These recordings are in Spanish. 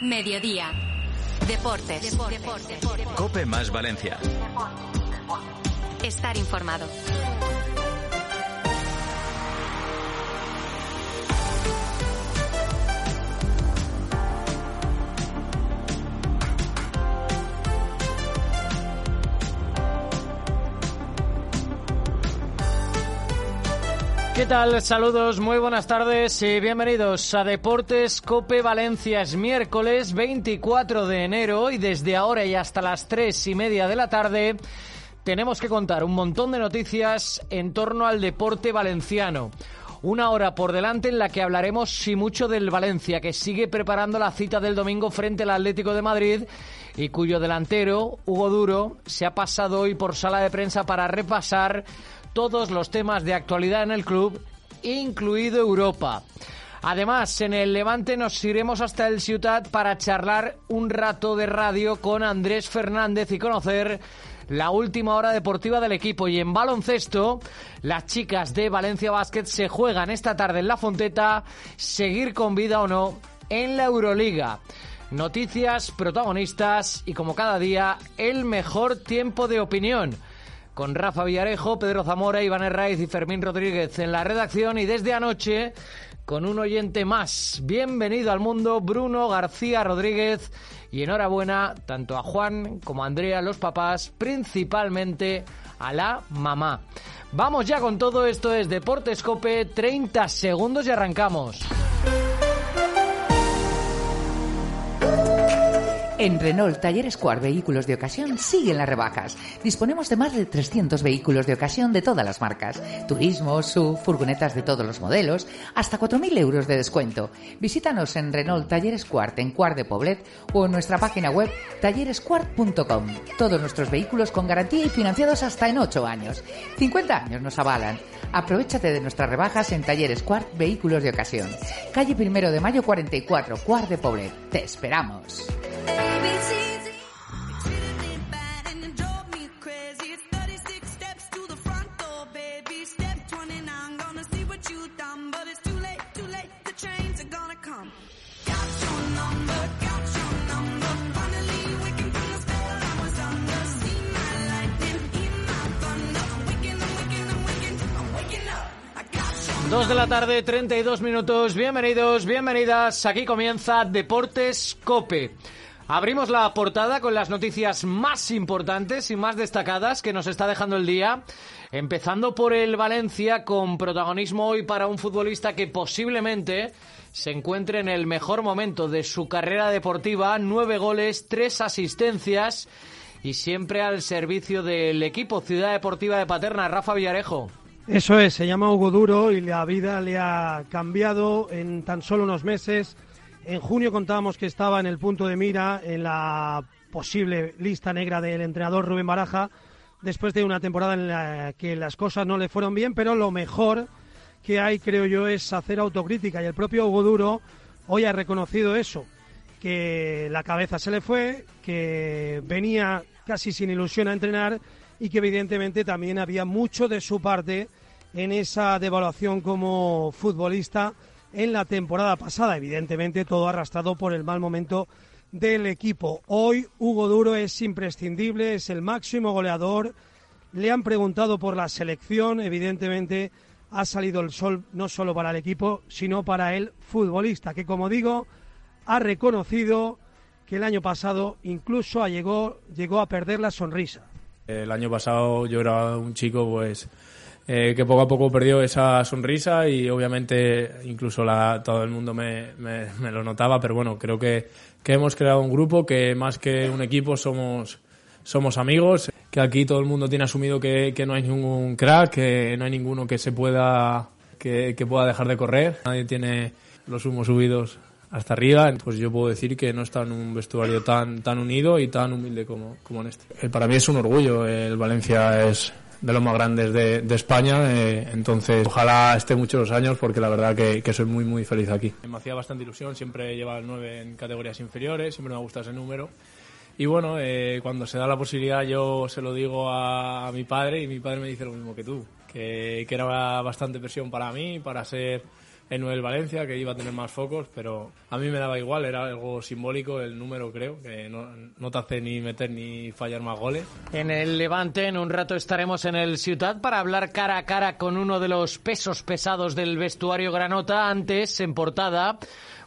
Mediodía. Deportes. Cope más Valencia. Estar informado. ¿Qué tal? Saludos, muy buenas tardes y bienvenidos a Deportes Cope Valencia. Es miércoles 24 de enero y desde ahora y hasta las tres y media de la tarde tenemos que contar un montón de noticias en torno al deporte valenciano. Una hora por delante en la que hablaremos sí mucho del Valencia, que sigue preparando la cita del domingo frente al Atlético de Madrid y cuyo delantero, Hugo Duro, se ha pasado hoy por sala de prensa para repasar todos los temas de actualidad en el club, incluido Europa. Además, en el Levante nos iremos hasta el Ciutat para charlar un rato de radio con Andrés Fernández y conocer la última hora deportiva del equipo. Y en baloncesto, las chicas de Valencia Basket se juegan esta tarde en la Fonteta, seguir con vida o no en la Euroliga. Noticias, protagonistas y como cada día, el mejor tiempo de opinión con Rafa Villarejo, Pedro Zamora, Iván Herraiz y Fermín Rodríguez en la redacción y desde anoche con un oyente más. Bienvenido al mundo, Bruno García Rodríguez. Y enhorabuena tanto a Juan como a Andrea, los papás, principalmente a la mamá. Vamos ya con todo esto, es Deportes Cope, 30 segundos y arrancamos. En Renault Talleres Cuar Vehículos de Ocasión siguen las rebajas. Disponemos de más de 300 vehículos de ocasión de todas las marcas. Turismo, SUV, furgonetas de todos los modelos, hasta 4.000 euros de descuento. Visítanos en Renault Talleres Cuart en Cuart de Poblet o en nuestra página web tallerescuart.com. Todos nuestros vehículos con garantía y financiados hasta en 8 años. 50 años nos avalan. Aprovechate de nuestras rebajas en Talleres Cuart Vehículos de Ocasión. Calle Primero de Mayo 44, Cuart de Poblet. Te esperamos. Dos de la tarde, 32 minutos. Bienvenidos, bienvenidas. Aquí comienza Deportes Cope. Abrimos la portada con las noticias más importantes y más destacadas que nos está dejando el día. Empezando por el Valencia, con protagonismo hoy para un futbolista que posiblemente se encuentre en el mejor momento de su carrera deportiva. Nueve goles, tres asistencias y siempre al servicio del equipo Ciudad Deportiva de Paterna. Rafa Villarejo. Eso es, se llama Hugo Duro y la vida le ha cambiado en tan solo unos meses. En junio contábamos que estaba en el punto de mira en la posible lista negra del entrenador Rubén Baraja, después de una temporada en la que las cosas no le fueron bien, pero lo mejor que hay, creo yo, es hacer autocrítica. Y el propio Hugo Duro hoy ha reconocido eso, que la cabeza se le fue, que venía casi sin ilusión a entrenar y que evidentemente también había mucho de su parte en esa devaluación como futbolista en la temporada pasada. Evidentemente todo arrastrado por el mal momento del equipo. Hoy Hugo Duro es imprescindible, es el máximo goleador. Le han preguntado por la selección, evidentemente ha salido el sol no solo para el equipo, sino para el futbolista, que como digo, ha reconocido que el año pasado incluso llegó, llegó a perder la sonrisa. El año pasado yo era un chico pues eh, que poco a poco perdió esa sonrisa y obviamente incluso todo el mundo me, lo notaba, pero bueno, creo que, hemos creado un grupo que más que un equipo somos, amigos, que aquí todo el mundo tiene asumido que, no hay ningún crack, que no hay ninguno que se pueda, que, pueda dejar de correr, nadie tiene los humos subidos hasta arriba, pues yo puedo decir que no está en un vestuario tan, unido y tan humilde como, como en este. Para mí es un orgullo, el Valencia es de los más grandes de, de España, eh, entonces ojalá esté muchos años porque la verdad que, que, soy muy muy feliz aquí. Me hacía bastante ilusión, siempre lleva el 9 en categorías inferiores, siempre me gusta ese número. Y bueno, eh, cuando se da la posibilidad yo se lo digo a, a, mi padre y mi padre me dice lo mismo que tú, que, que era bastante presión para mí, para ser en el Valencia, que iba a tener más focos, pero a mí me daba igual, era algo simbólico el número, creo, que no, no te hace ni meter ni fallar más goles. En el Levante, en un rato estaremos en el Ciutat para hablar cara a cara con uno de los pesos pesados del vestuario Granota. Antes, en portada,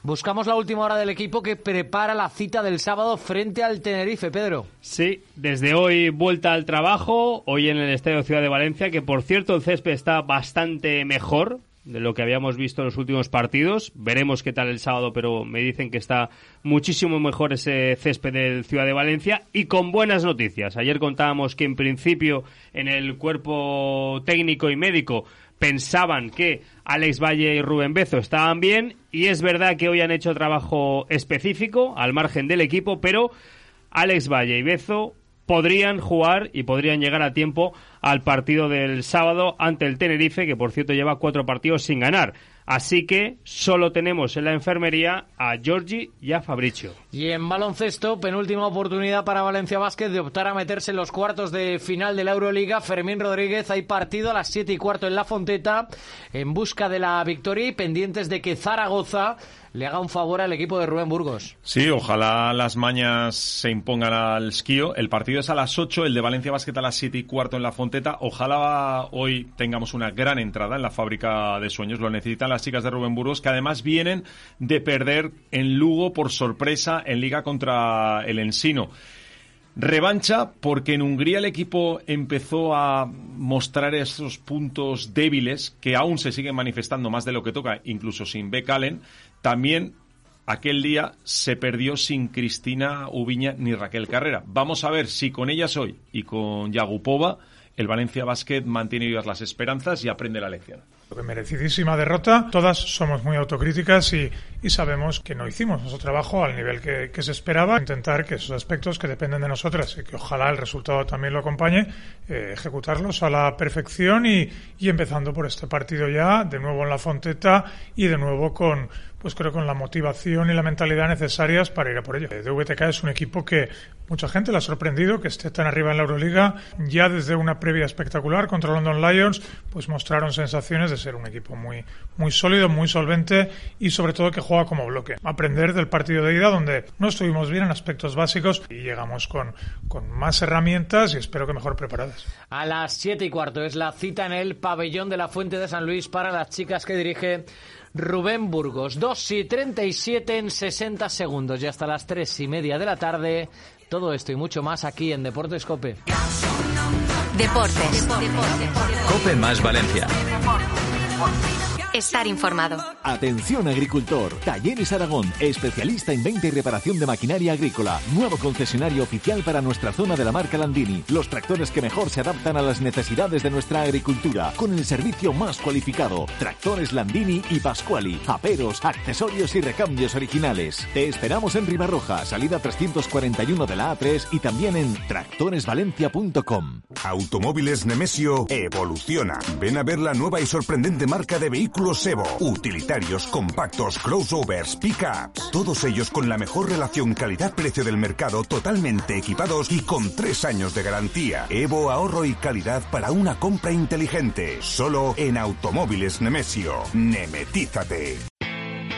buscamos la última hora del equipo que prepara la cita del sábado frente al Tenerife, Pedro. Sí, desde hoy vuelta al trabajo, hoy en el Estadio Ciudad de Valencia, que por cierto el césped está bastante mejor, de lo que habíamos visto en los últimos partidos. Veremos qué tal el sábado, pero me dicen que está muchísimo mejor ese césped del Ciudad de Valencia y con buenas noticias. Ayer contábamos que en principio en el cuerpo técnico y médico pensaban que Alex Valle y Rubén Bezo estaban bien y es verdad que hoy han hecho trabajo específico al margen del equipo, pero Alex Valle y Bezo podrían jugar y podrían llegar a tiempo al partido del sábado ante el Tenerife, que por cierto lleva cuatro partidos sin ganar. Así que solo tenemos en la enfermería a Giorgi y a Fabricio. Y en baloncesto, penúltima oportunidad para Valencia Vázquez de optar a meterse en los cuartos de final de la Euroliga. Fermín Rodríguez, hay partido a las siete y cuarto en La Fonteta en busca de la victoria y pendientes de que Zaragoza le haga un favor al equipo de Rubén Burgos. Sí, ojalá las mañas se impongan al esquío. El partido es a las 8, el de Valencia Basket a las 7 y cuarto en la Fonteta. Ojalá hoy tengamos una gran entrada en la fábrica de sueños. Lo necesitan las chicas de Rubén Burgos, que además vienen de perder en Lugo por sorpresa en liga contra el Ensino. Revancha porque en Hungría el equipo empezó a mostrar esos puntos débiles que aún se siguen manifestando más de lo que toca, incluso sin Beck Allen. También aquel día se perdió sin Cristina Ubiña ni Raquel Carrera. Vamos a ver si con ellas hoy y con Yagupova el Valencia Basket mantiene vivas las esperanzas y aprende la lección. Merecidísima derrota. Todas somos muy autocríticas y, y sabemos que no hicimos nuestro trabajo al nivel que, que, se esperaba. Intentar que esos aspectos que dependen de nosotras y que ojalá el resultado también lo acompañe, eh, ejecutarlos a la perfección y, y empezando por este partido ya, de nuevo en la Fonteta y de nuevo con, pues creo con la motivación y la mentalidad necesarias para ir a por ello. DVTK es un equipo que mucha gente le ha sorprendido que esté tan arriba en la Euroliga. Ya desde una previa espectacular contra London Lions, pues mostraron sensaciones de ser un equipo muy, muy sólido, muy solvente y sobre todo que juega como bloque. Aprender del partido de ida donde no estuvimos bien en aspectos básicos y llegamos con, con más herramientas y espero que mejor preparadas. A las siete y cuarto es la cita en el pabellón de la Fuente de San Luis para las chicas que dirige Rubén Burgos. 2 y 37 en 60 segundos y hasta las 3 y media de la tarde. Todo esto y mucho más aquí en Deportes Cope. Deportes. Cope más Valencia. Estar informado. Atención agricultor. Talleres Aragón, especialista en venta y reparación de maquinaria agrícola. Nuevo concesionario oficial para nuestra zona de la marca Landini. Los tractores que mejor se adaptan a las necesidades de nuestra agricultura. Con el servicio más cualificado. Tractores Landini y Pascuali. Aperos, accesorios y recambios originales. Te esperamos en Ribarroja, salida 341 de la A3 y también en tractoresvalencia.com. Automóviles Nemesio evoluciona. Ven a ver la nueva y sorprendente marca de vehículos Evo. Utilitarios, compactos, crossovers, pickups. Todos ellos con la mejor relación calidad-precio del mercado, totalmente equipados y con tres años de garantía. Evo ahorro y calidad para una compra inteligente. Solo en Automóviles Nemesio. Nemetízate.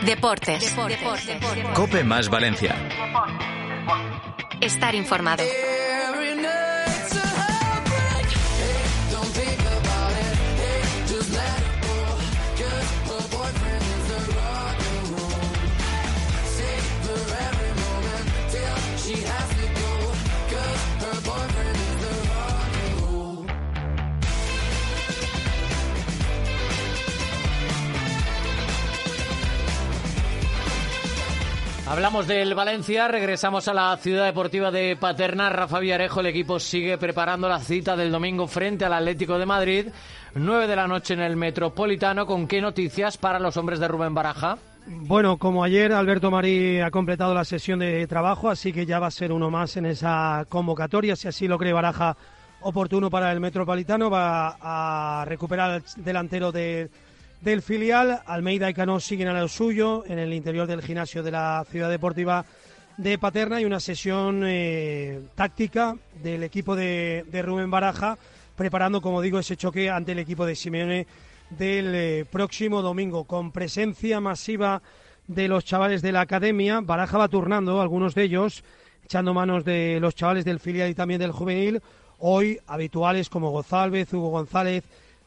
Deportes. Cope más Valencia. Estar informado. Hablamos del Valencia, regresamos a la ciudad deportiva de Paterna. Rafa Villarejo, el equipo sigue preparando la cita del domingo frente al Atlético de Madrid. 9 de la noche en el Metropolitano. ¿Con qué noticias para los hombres de Rubén Baraja? Bueno, como ayer Alberto Marí ha completado la sesión de trabajo, así que ya va a ser uno más en esa convocatoria, si así lo cree Baraja oportuno para el Metropolitano, va a recuperar el delantero de del filial. Almeida y Cano siguen a lo suyo en el interior del gimnasio de la Ciudad Deportiva de Paterna y una sesión eh, táctica del equipo de, de, Rubén Baraja, preparando, como digo, ese choque ante el equipo de Simeone del eh, próximo domingo, con presencia masiva de los chavales de la academia. Baraja va turnando, algunos de ellos, echando manos de los chavales del filial y también del juvenil. Hoy habituales como González, Hugo González,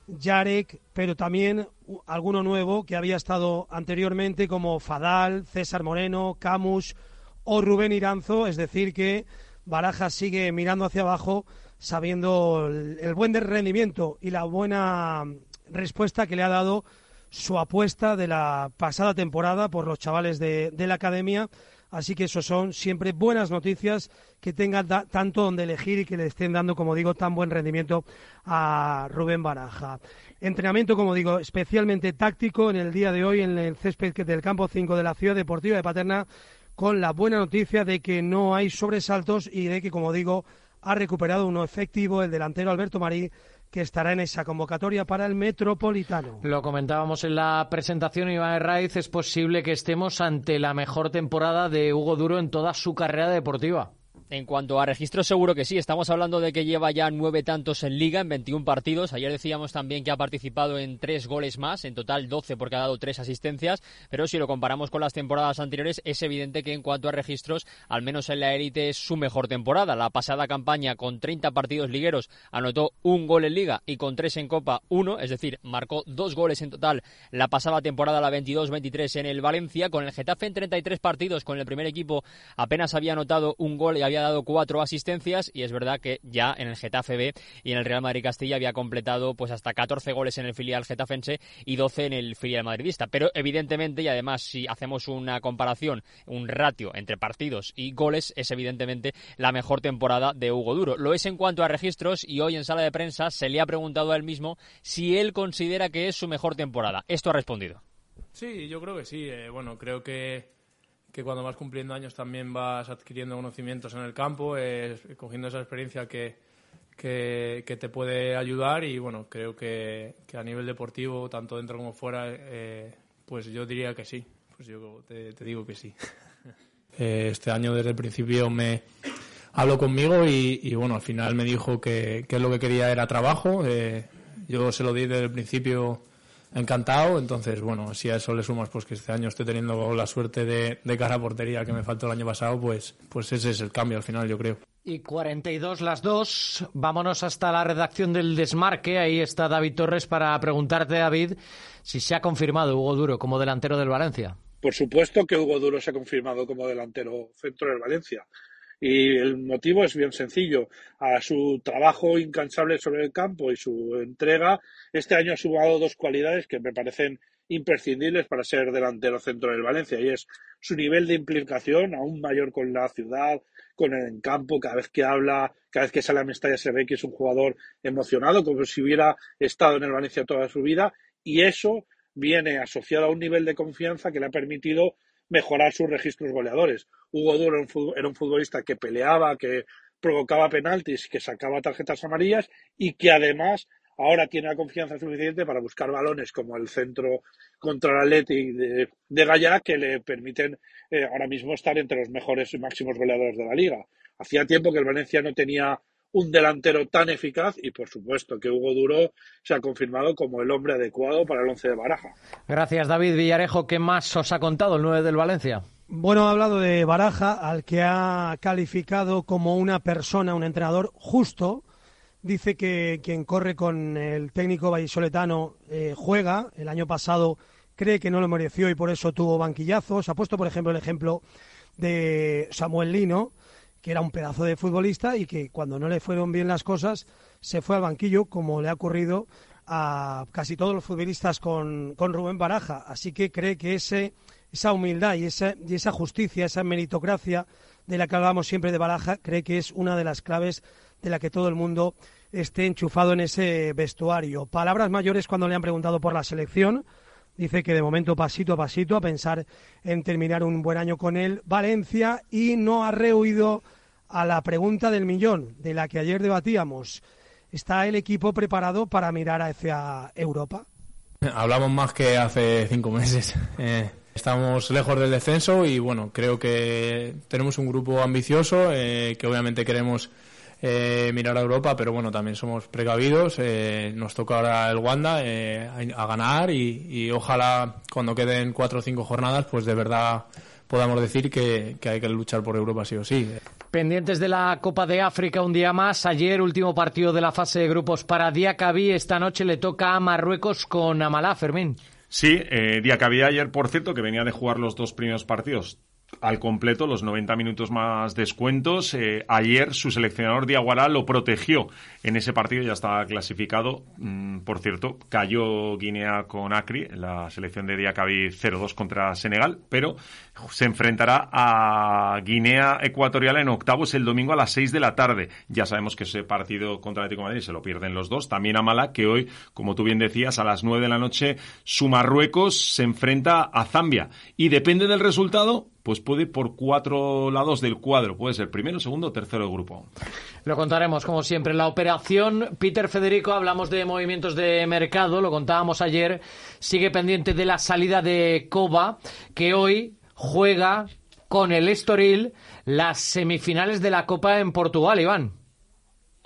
Yarek, pero también alguno nuevo que había estado anteriormente como Fadal, César Moreno, Camus o Rubén Iranzo. Es decir, que Baraja sigue mirando hacia abajo sabiendo el, buen rendimiento y la buena respuesta que le ha dado su apuesta de la pasada temporada por los chavales de, la academia. Así que eso son siempre buenas noticias que tengan tanto donde elegir y que le estén dando, como digo, tan buen rendimiento a Rubén Baraja. Entrenamiento, como digo, especialmente táctico en el día de hoy en el césped del campo 5 de la Ciudad Deportiva de Paterna, con la buena noticia de que no hay sobresaltos y de que, como digo, ha recuperado uno efectivo el delantero Alberto Marí que estará en esa convocatoria para el Metropolitano. Lo comentábamos en la presentación, Iván Herraiz, es posible que estemos ante la mejor temporada de Hugo Duro en toda su carrera deportiva. En cuanto a registros, seguro que sí. Estamos hablando de que lleva ya nueve tantos en liga en 21 partidos. Ayer decíamos también que ha participado en tres goles más, en total 12 porque ha dado tres asistencias. Pero si lo comparamos con las temporadas anteriores, es evidente que en cuanto a registros, al menos en la élite es su mejor temporada. La pasada campaña con 30 partidos ligueros anotó un gol en liga y con tres en copa uno, es decir, marcó dos goles en total la pasada temporada, la 22-23 en el Valencia. Con el Getafe en 33 partidos, con el primer equipo apenas había anotado un gol y había dado cuatro asistencias y es verdad que ya en el Getafe B y en el Real Madrid Castilla había completado pues hasta 14 goles en el filial getafense y 12 en el filial madridista. Pero evidentemente, y además si hacemos una comparación, un ratio entre partidos y goles, es evidentemente la mejor temporada de Hugo Duro. Lo es en cuanto a registros y hoy en sala de prensa se le ha preguntado a él mismo si él considera que es su mejor temporada. Esto ha respondido. Sí, yo creo que sí. Eh, bueno, creo que que cuando vas cumpliendo años también vas adquiriendo conocimientos en el campo, cogiendo esa experiencia que, que, te puede ayudar y bueno, creo que, a nivel deportivo, tanto dentro como fuera, eh, pues yo diría que sí, pues yo te, digo que sí. Eh, este año desde el principio me habló conmigo y, bueno, al final me dijo que, que lo que quería era trabajo, eh, yo se lo di desde el principio encantado. Entonces, bueno, si a eso le sumas pues que este año estoy teniendo la suerte de, de cara a portería que me faltó el año pasado, pues, pues ese es el cambio al final, yo creo. Y 42 las dos. Vámonos hasta la redacción del Desmarque. Ahí está David Torres para preguntarte, David, si se ha confirmado Hugo Duro como delantero del Valencia. Por supuesto que Hugo Duro se ha confirmado como delantero centro del Valencia. Y el motivo es bien sencillo. A su trabajo incansable sobre el campo y su entrega, este año ha sumado dos cualidades que me parecen imprescindibles para ser delantero centro del Valencia y es su nivel de implicación aún mayor con la ciudad, con el campo, cada vez que habla, cada vez que sale a Mestalla se ve que es un jugador emocionado, como si hubiera estado en el Valencia toda su vida y eso viene asociado a un nivel de confianza que le ha permitido mejorar sus registros goleadores. Hugo Duro era un futbolista que peleaba, que provocaba penaltis, que sacaba tarjetas amarillas y que además ahora tiene la confianza suficiente para buscar balones como el centro contra el Athletic de, de que le permiten eh, ahora mismo estar entre los mejores y máximos goleadores de la liga. Hacía tiempo que el Valencia no tenía un delantero tan eficaz y por supuesto que Hugo Duro se ha confirmado como el hombre adecuado para el once de Baraja. Gracias David Villarejo. ¿Qué más os ha contado el 9 del Valencia? Bueno, ha hablado de Baraja, al que ha calificado como una persona, un entrenador justo. Dice que quien corre con el técnico vallisoletano eh, juega. El año pasado cree que no lo mereció y por eso tuvo banquillazos. Ha puesto, por ejemplo, el ejemplo de Samuel Lino, que era un pedazo de futbolista y que cuando no le fueron bien las cosas se fue al banquillo, como le ha ocurrido a casi todos los futbolistas con, Rubén Baraja. Así que cree que ese, esa humildad y esa, y esa justicia, esa meritocracia de la que hablamos siempre de Baraja, cree que es una de las claves de la que todo el mundo esté enchufado en ese vestuario. Palabras mayores cuando le han preguntado por la selección. Dice que de momento pasito a pasito a pensar en terminar un buen año con él Valencia y no ha rehuido a la pregunta del millón de la que ayer debatíamos. ¿Está el equipo preparado para mirar hacia Europa? Hablamos más que hace cinco meses. Eh, estamos lejos del descenso y bueno, creo que tenemos un grupo ambicioso eh, que obviamente queremos eh, mirar a Europa, pero bueno, también somos precavidos. Nos toca ahora el Wanda a, ganar y, ojalá cuando queden cuatro o cinco jornadas, pues de verdad podamos decir que, hay que luchar por Europa sí o sí. Pendientes de la Copa de África un día más. Ayer, último partido de la fase de grupos para Diacabí. Esta noche le toca a Marruecos con Amalá, Fermín. Sí, eh, Diacabí ayer, por cierto, que venía de jugar los dos primeros partidos al completo, los 90 minutos más descuentos. Eh, ayer su seleccionador Diaguará lo protegió en ese partido, ya estaba clasificado. Mm, por cierto, cayó Guinea con Acri, la selección de Diacabí 0-2 contra Senegal, pero se enfrentará a Guinea Ecuatorial en octavos el domingo a las 6 de la tarde. Ya sabemos que ese partido contra Atlético de Madrid se lo pierden los dos. También a Mala, que hoy, como tú bien decías, a las 9 de la noche, su Marruecos se enfrenta a Zambia. Y depende del resultado, pues puede por cuatro lados del cuadro. Puede ser primero, segundo tercero del grupo. Lo contaremos, como siempre. La operación Peter Federico, hablamos de movimientos de mercado, lo contábamos ayer. Sigue pendiente de la salida de Coba, que hoy juega con el Estoril las semifinales de la Copa en Portugal, Iván.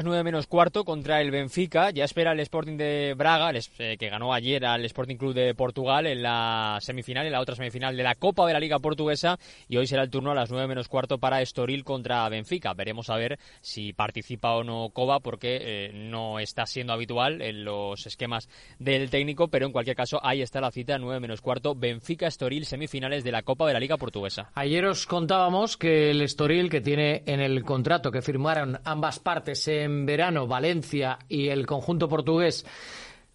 9 menos cuarto contra el Benfica. Ya espera el Sporting de Braga, eh, que ganó ayer al Sporting Club de Portugal en la semifinal, en la otra semifinal de la Copa de la Liga Portuguesa. Y hoy será el turno a las 9 menos cuarto para Estoril contra Benfica. Veremos a ver si participa o no Coba, porque eh, no está siendo habitual en los esquemas del técnico. Pero en cualquier caso, ahí está la cita, 9 menos cuarto. Benfica-Estoril, semifinales de la Copa de la Liga Portuguesa. Ayer os contábamos que el Estoril, que tiene en el contrato que firmaron ambas partes en en verano Valencia y el conjunto portugués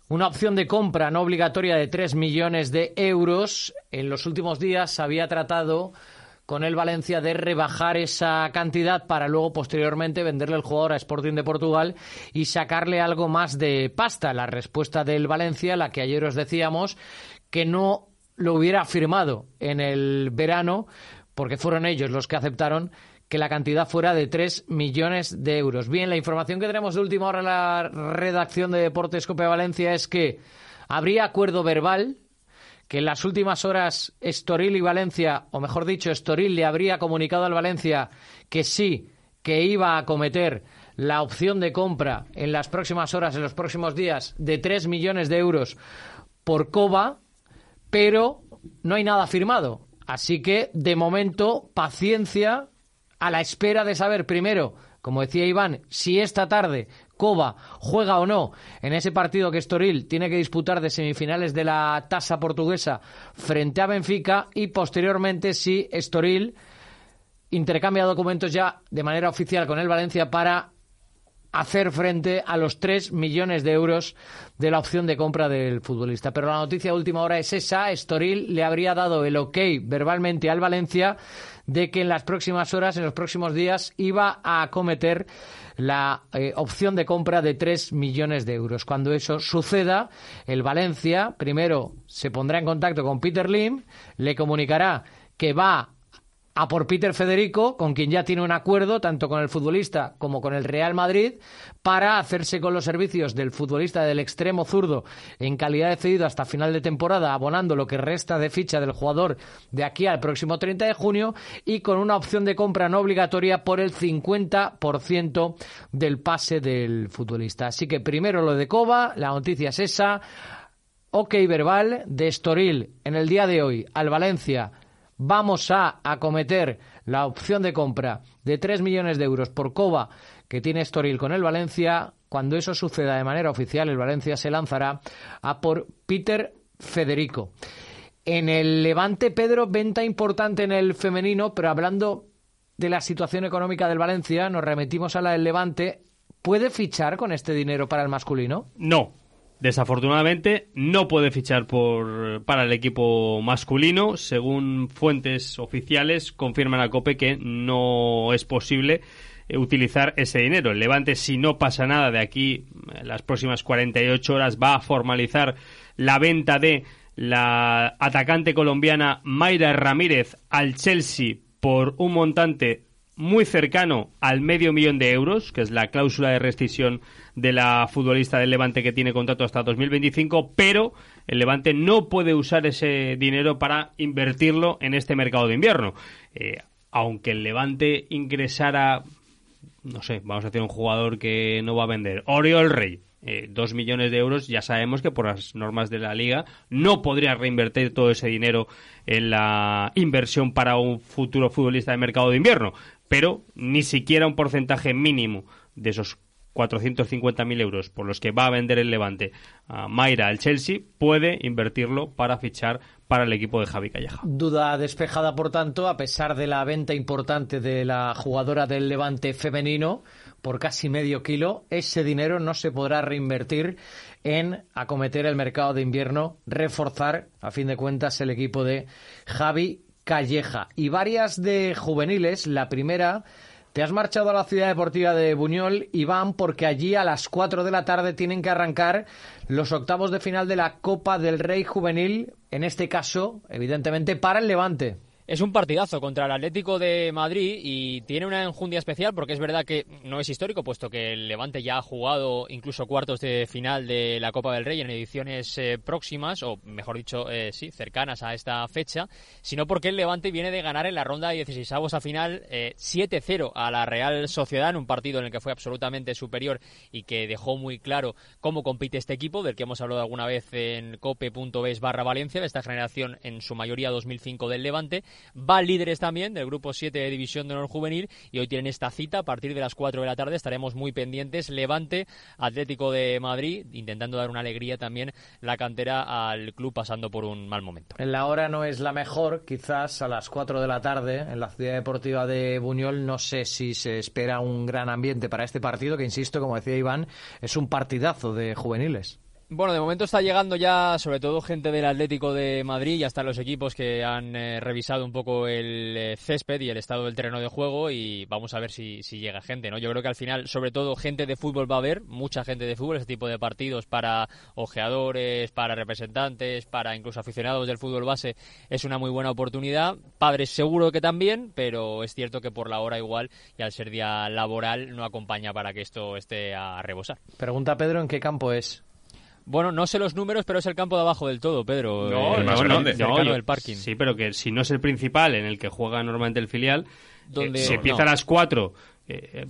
una opción de compra no obligatoria de 3 millones de euros. En los últimos días había tratado con el Valencia de rebajar esa cantidad para luego posteriormente venderle el jugador a Sporting de Portugal y sacarle algo más de pasta. La respuesta del Valencia, la que ayer os decíamos, que no lo hubiera firmado en el verano, porque fueron ellos los que aceptaron que la cantidad fuera de 3 millones de euros. Bien, la información que tenemos de última hora en la redacción de Deportes Cope Valencia es que habría acuerdo verbal que en las últimas horas Estoril y Valencia, o mejor dicho, Estoril le habría comunicado al Valencia que sí, que iba a cometer la opción de compra en las próximas horas, en los próximos días, de 3 millones de euros por Coba, pero no hay nada firmado. Así que, de momento, paciencia a la espera de saber primero, como decía Iván, si esta tarde Coba juega o no en ese partido que Estoril tiene que disputar de semifinales de la tasa portuguesa frente a Benfica y posteriormente si Estoril intercambia documentos ya de manera oficial con el Valencia para hacer frente a los 3 millones de euros de la opción de compra del futbolista. Pero la noticia de última hora es esa. Estoril le habría dado el ok verbalmente al Valencia de que en las próximas horas, en los próximos días, iba a acometer la eh, opción de compra de 3 millones de euros. Cuando eso suceda, el Valencia primero se pondrá en contacto con Peter Lim, le comunicará que va a por Peter Federico, con quien ya tiene un acuerdo, tanto con el futbolista como con el Real Madrid, para hacerse con los servicios del futbolista del extremo zurdo en calidad de cedido hasta final de temporada, abonando lo que resta de ficha del jugador de aquí al próximo 30 de junio y con una opción de compra no obligatoria por el 50% del pase del futbolista. Así que primero lo de Coba, la noticia es esa. Ok verbal de Estoril en el día de hoy al Valencia vamos a acometer la opción de compra de 3 millones de euros por Coba que tiene Estoril con el Valencia, cuando eso suceda de manera oficial, el Valencia se lanzará a por Peter Federico. En el Levante, Pedro, venta importante en el femenino, pero hablando de la situación económica del Valencia, nos remitimos a la del Levante. ¿Puede fichar con este dinero para el masculino? No, Desafortunadamente no puede fichar por, para el equipo masculino. Según fuentes oficiales, confirman a COPE que no es posible eh, utilizar ese dinero. El Levante, si no pasa nada de aquí, en las próximas 48 horas, va a formalizar la venta de la atacante colombiana Mayra Ramírez al Chelsea por un montante muy cercano al medio millón de euros, que es la cláusula de rescisión de la futbolista del Levante que tiene contrato hasta 2025, pero el Levante no puede usar ese dinero para invertirlo en este mercado de invierno. Eh, aunque el Levante ingresara no sé, vamos a decir un jugador que no va a vender. Oriol Rey, eh, dos millones de euros, ya sabemos que por las normas de la liga no podría reinvertir todo ese dinero en la inversión para un futuro futbolista de mercado de invierno, pero ni siquiera un porcentaje mínimo de esos 450.000 euros por los que va a vender el Levante a Mayra al Chelsea, puede invertirlo para fichar para el equipo de Javi Calleja. Duda despejada, por tanto, a pesar de la venta importante de la jugadora del Levante femenino por casi medio kilo, ese dinero no se podrá reinvertir en acometer el mercado de invierno, reforzar, a fin de cuentas, el equipo de Javi Calleja. Y varias de juveniles, la primera te has marchado a la ciudad deportiva de Buñol, Iván, porque allí a las 4 de la tarde tienen que arrancar los octavos de final de la Copa del Rey Juvenil, en este caso, evidentemente, para el Levante. Es un partidazo contra el Atlético de Madrid y tiene una enjundia especial porque es verdad que no es histórico, puesto que el Levante ya ha jugado incluso cuartos de final de la Copa del Rey en ediciones eh, próximas, o mejor dicho, eh, sí, cercanas a esta fecha, sino porque el Levante viene de ganar en la ronda de 16 a final 7-0 eh, a la Real Sociedad en un partido en el que fue absolutamente superior y que dejó muy claro cómo compite este equipo, del que hemos hablado alguna vez en cope.es barra Valencia, de esta generación en su mayoría 2005 del Levante Va líderes también del grupo 7 de División de Honor Juvenil y hoy tienen esta cita a partir de las 4 de la tarde. Estaremos muy pendientes. Levante, Atlético de Madrid, intentando dar una alegría también la cantera al club pasando por un mal momento. En La hora no es la mejor, quizás a las 4 de la tarde en la ciudad deportiva de Buñol. No sé si se espera un gran ambiente para este partido, que insisto, como decía Iván, es un partidazo de juveniles. Bueno, de momento está llegando ya sobre todo gente del Atlético de Madrid y hasta los equipos que han eh, revisado un poco el eh, césped y el estado del terreno de juego y vamos a ver si, si, llega gente, ¿no? Yo creo que al final, sobre todo gente de fútbol va a haber, mucha gente de fútbol, ese tipo de partidos para ojeadores, para representantes, para incluso aficionados del fútbol base, es una muy buena oportunidad. Padres seguro que también, pero es cierto que por la hora igual y al ser día laboral no acompaña para que esto esté a rebosar. Pregunta Pedro en qué campo es. Bueno, no sé los números, pero es el campo de abajo del todo, Pedro. No, el más grande. del parking. Sí, pero que si no es el principal en el que juega normalmente el filial, donde se empieza a las 4 eh, eh,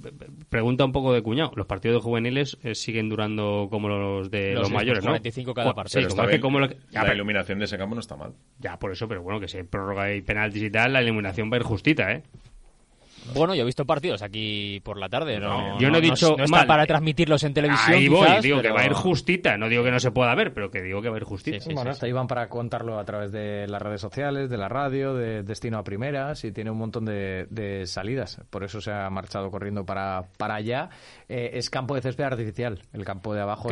pregunta un poco de cuñado. Los partidos de juveniles eh, siguen durando como los de los, mayores, ¿no? 45 cada partido. la iluminación de ese campo no está mal. Ya, por eso, pero bueno, que si hay prórroga y penaltis y tal, la iluminación va a ir justita, ¿eh? Bueno, yo he visto partidos aquí por la tarde. No, yo no, he dicho no, está para transmitirlos en televisión. Ahí voy, digo que va a ir justita. No digo que no se pueda ver, pero que digo que va a ir justita. Sí, bueno, hasta iban para contarlo a través de las redes sociales, de la radio, de Destino a Primeras y tiene un montón de, salidas. Por eso se ha marchado corriendo para, para allá. Eh, es campo de césped artificial. El campo de abajo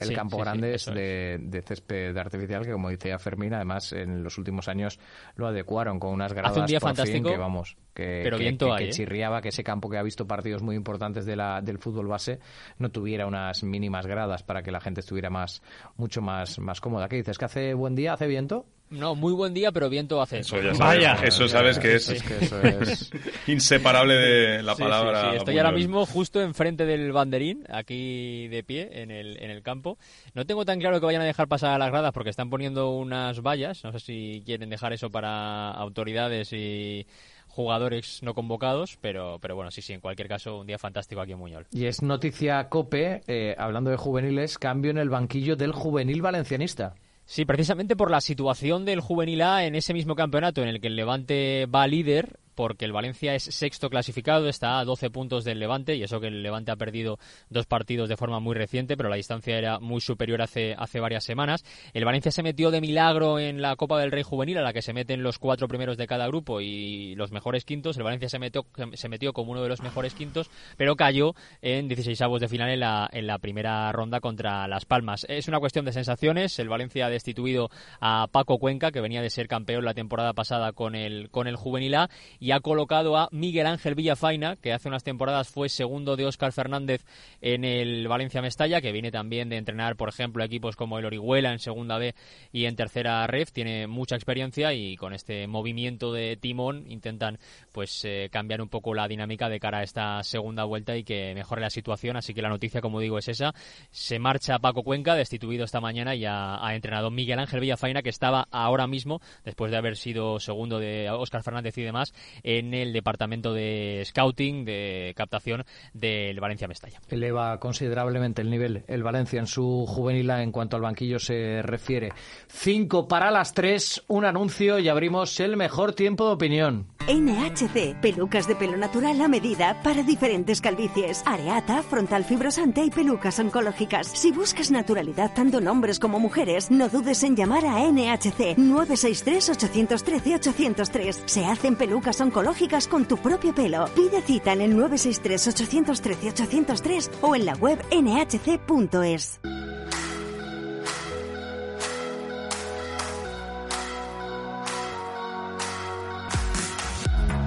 el campo grande es de, de, césped artificial que, como decía Fermín, además en los últimos años lo adecuaron con unas gradas Hace un día fantástico, que vamos que, pero que, ¿eh? chirriaba que ese campo que ha visto partidos muy importantes de la, del fútbol base no tuviera unas mínimas gradas para que la gente estuviera más mucho más, más cómoda. ¿Qué dices? ¿Que hace buen día? ¿Hace viento? No, muy buen día, pero viento hace. Eso ya sabes, Vaya. Eso sabes que es, inseparable de la palabra. Estoy ahora mismo justo enfrente del banderín, aquí de pie, en el, en el campo. No tengo tan claro que vayan a dejar pasar a las gradas porque están poniendo unas vallas. No sé si quieren dejar eso para autoridades y jugadores no convocados, pero, pero bueno, sí, sí, en cualquier caso, un día fantástico aquí en Muñol. Y es noticia COPE, eh, hablando de juveniles, cambio en el banquillo del juvenil valencianista. Sí, precisamente por la situación del juvenil A en ese mismo campeonato en el que el Levante va líder, porque el Valencia es sexto clasificado, está a 12 puntos del Levante, y eso que el Levante ha perdido dos partidos de forma muy reciente, pero la distancia era muy superior hace, hace varias semanas. El Valencia se metió de milagro en la Copa del Rey Juvenil, a la que se meten los cuatro primeros de cada grupo y los mejores quintos. El Valencia se metió, se metió como uno de los mejores quintos, pero cayó en 16 avos de final en la, en la primera ronda contra Las Palmas. Es una cuestión de sensaciones. El Valencia ha destituido a Paco Cuenca, que venía de ser campeón la temporada pasada con el, con el Juvenil A, y ha colocado a Miguel Ángel Villafaina, que hace unas temporadas fue segundo de Óscar Fernández en el Valencia Mestalla, que viene también de entrenar, por ejemplo, equipos como el Orihuela en segunda B y en tercera ref, tiene mucha experiencia y con este movimiento de timón intentan pues eh, cambiar un poco la dinámica de cara a esta segunda vuelta y que mejore la situación, así que la noticia, como digo, es esa. Se marcha Paco Cuenca, destituido esta mañana, y ha, ha entrenado Miguel Ángel Villafaina, que estaba ahora mismo, después de haber sido segundo de Óscar Fernández y demás, en el departamento de scouting, de captación del Valencia Mestalla. Eleva considerablemente el nivel el Valencia en su juvenil en cuanto al banquillo se refiere. Cinco para las tres, un anuncio y abrimos el mejor tiempo de opinión. NHC, pelucas de pelo natural a medida para diferentes calvicies. Areata, frontal fibrosante y pelucas oncológicas. Si buscas naturalidad tanto en hombres como mujeres, no dudes en llamar a NHC 963-813-803. Se hacen pelucas oncológicas con tu propio pelo. Pide cita en el 963-813-803 o en la web nhc.es.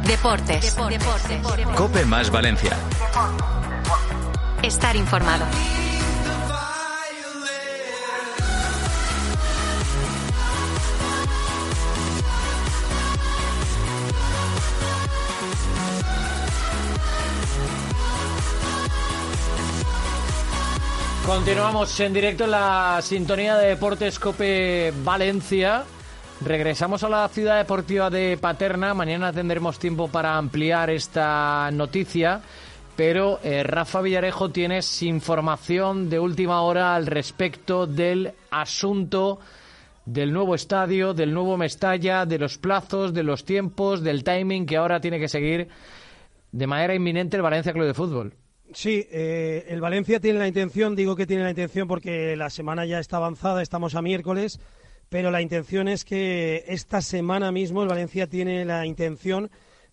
Deportes. Cope más Valencia. Estar informado. Continuamos en directo en la sintonía de Deportes Cope Valencia. Regresamos a la ciudad deportiva de Paterna. Mañana tendremos tiempo para ampliar esta noticia. Pero eh, Rafa Villarejo tienes información de última hora al respecto del asunto del nuevo estadio, del nuevo Mestalla, de los plazos, de los tiempos, del timing que ahora tiene que seguir de manera inminente el Valencia Club de Fútbol. Sí, eh, el Valencia tiene la intención, digo que tiene la intención porque la semana ya está avanzada, estamos a miércoles, pero la intención es que esta semana mismo el Valencia tiene la intención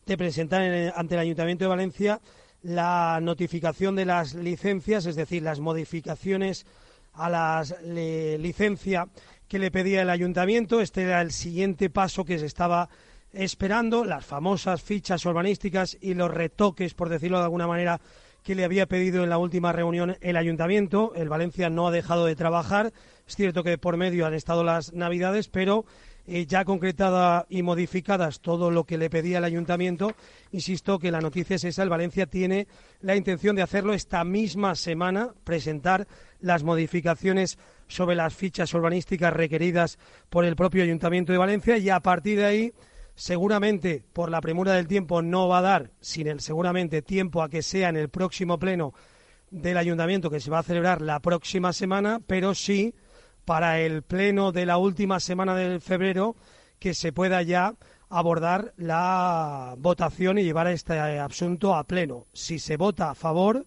de presentar ante el Ayuntamiento de Valencia la notificación de las licencias, es decir, las modificaciones a la licencia que le pedía el Ayuntamiento. Este era el siguiente paso que se estaba esperando, las famosas fichas urbanísticas y los retoques, por decirlo de alguna manera, que le había pedido en la última reunión el ayuntamiento. El Valencia no ha dejado de trabajar. Es cierto que por medio han estado las Navidades, pero eh, ya concretada y modificadas todo lo que le pedía el ayuntamiento, insisto que la noticia es esa. El Valencia tiene la intención de hacerlo esta misma semana, presentar las modificaciones sobre las fichas urbanísticas requeridas por el propio ayuntamiento de Valencia y a partir de ahí seguramente por la premura del tiempo no va a dar, sin el seguramente tiempo a que sea en el próximo pleno del ayuntamiento que se va a celebrar la próxima semana, pero sí para el pleno de la última semana de febrero que se pueda ya abordar la votación y llevar este asunto a pleno. Si se vota a favor,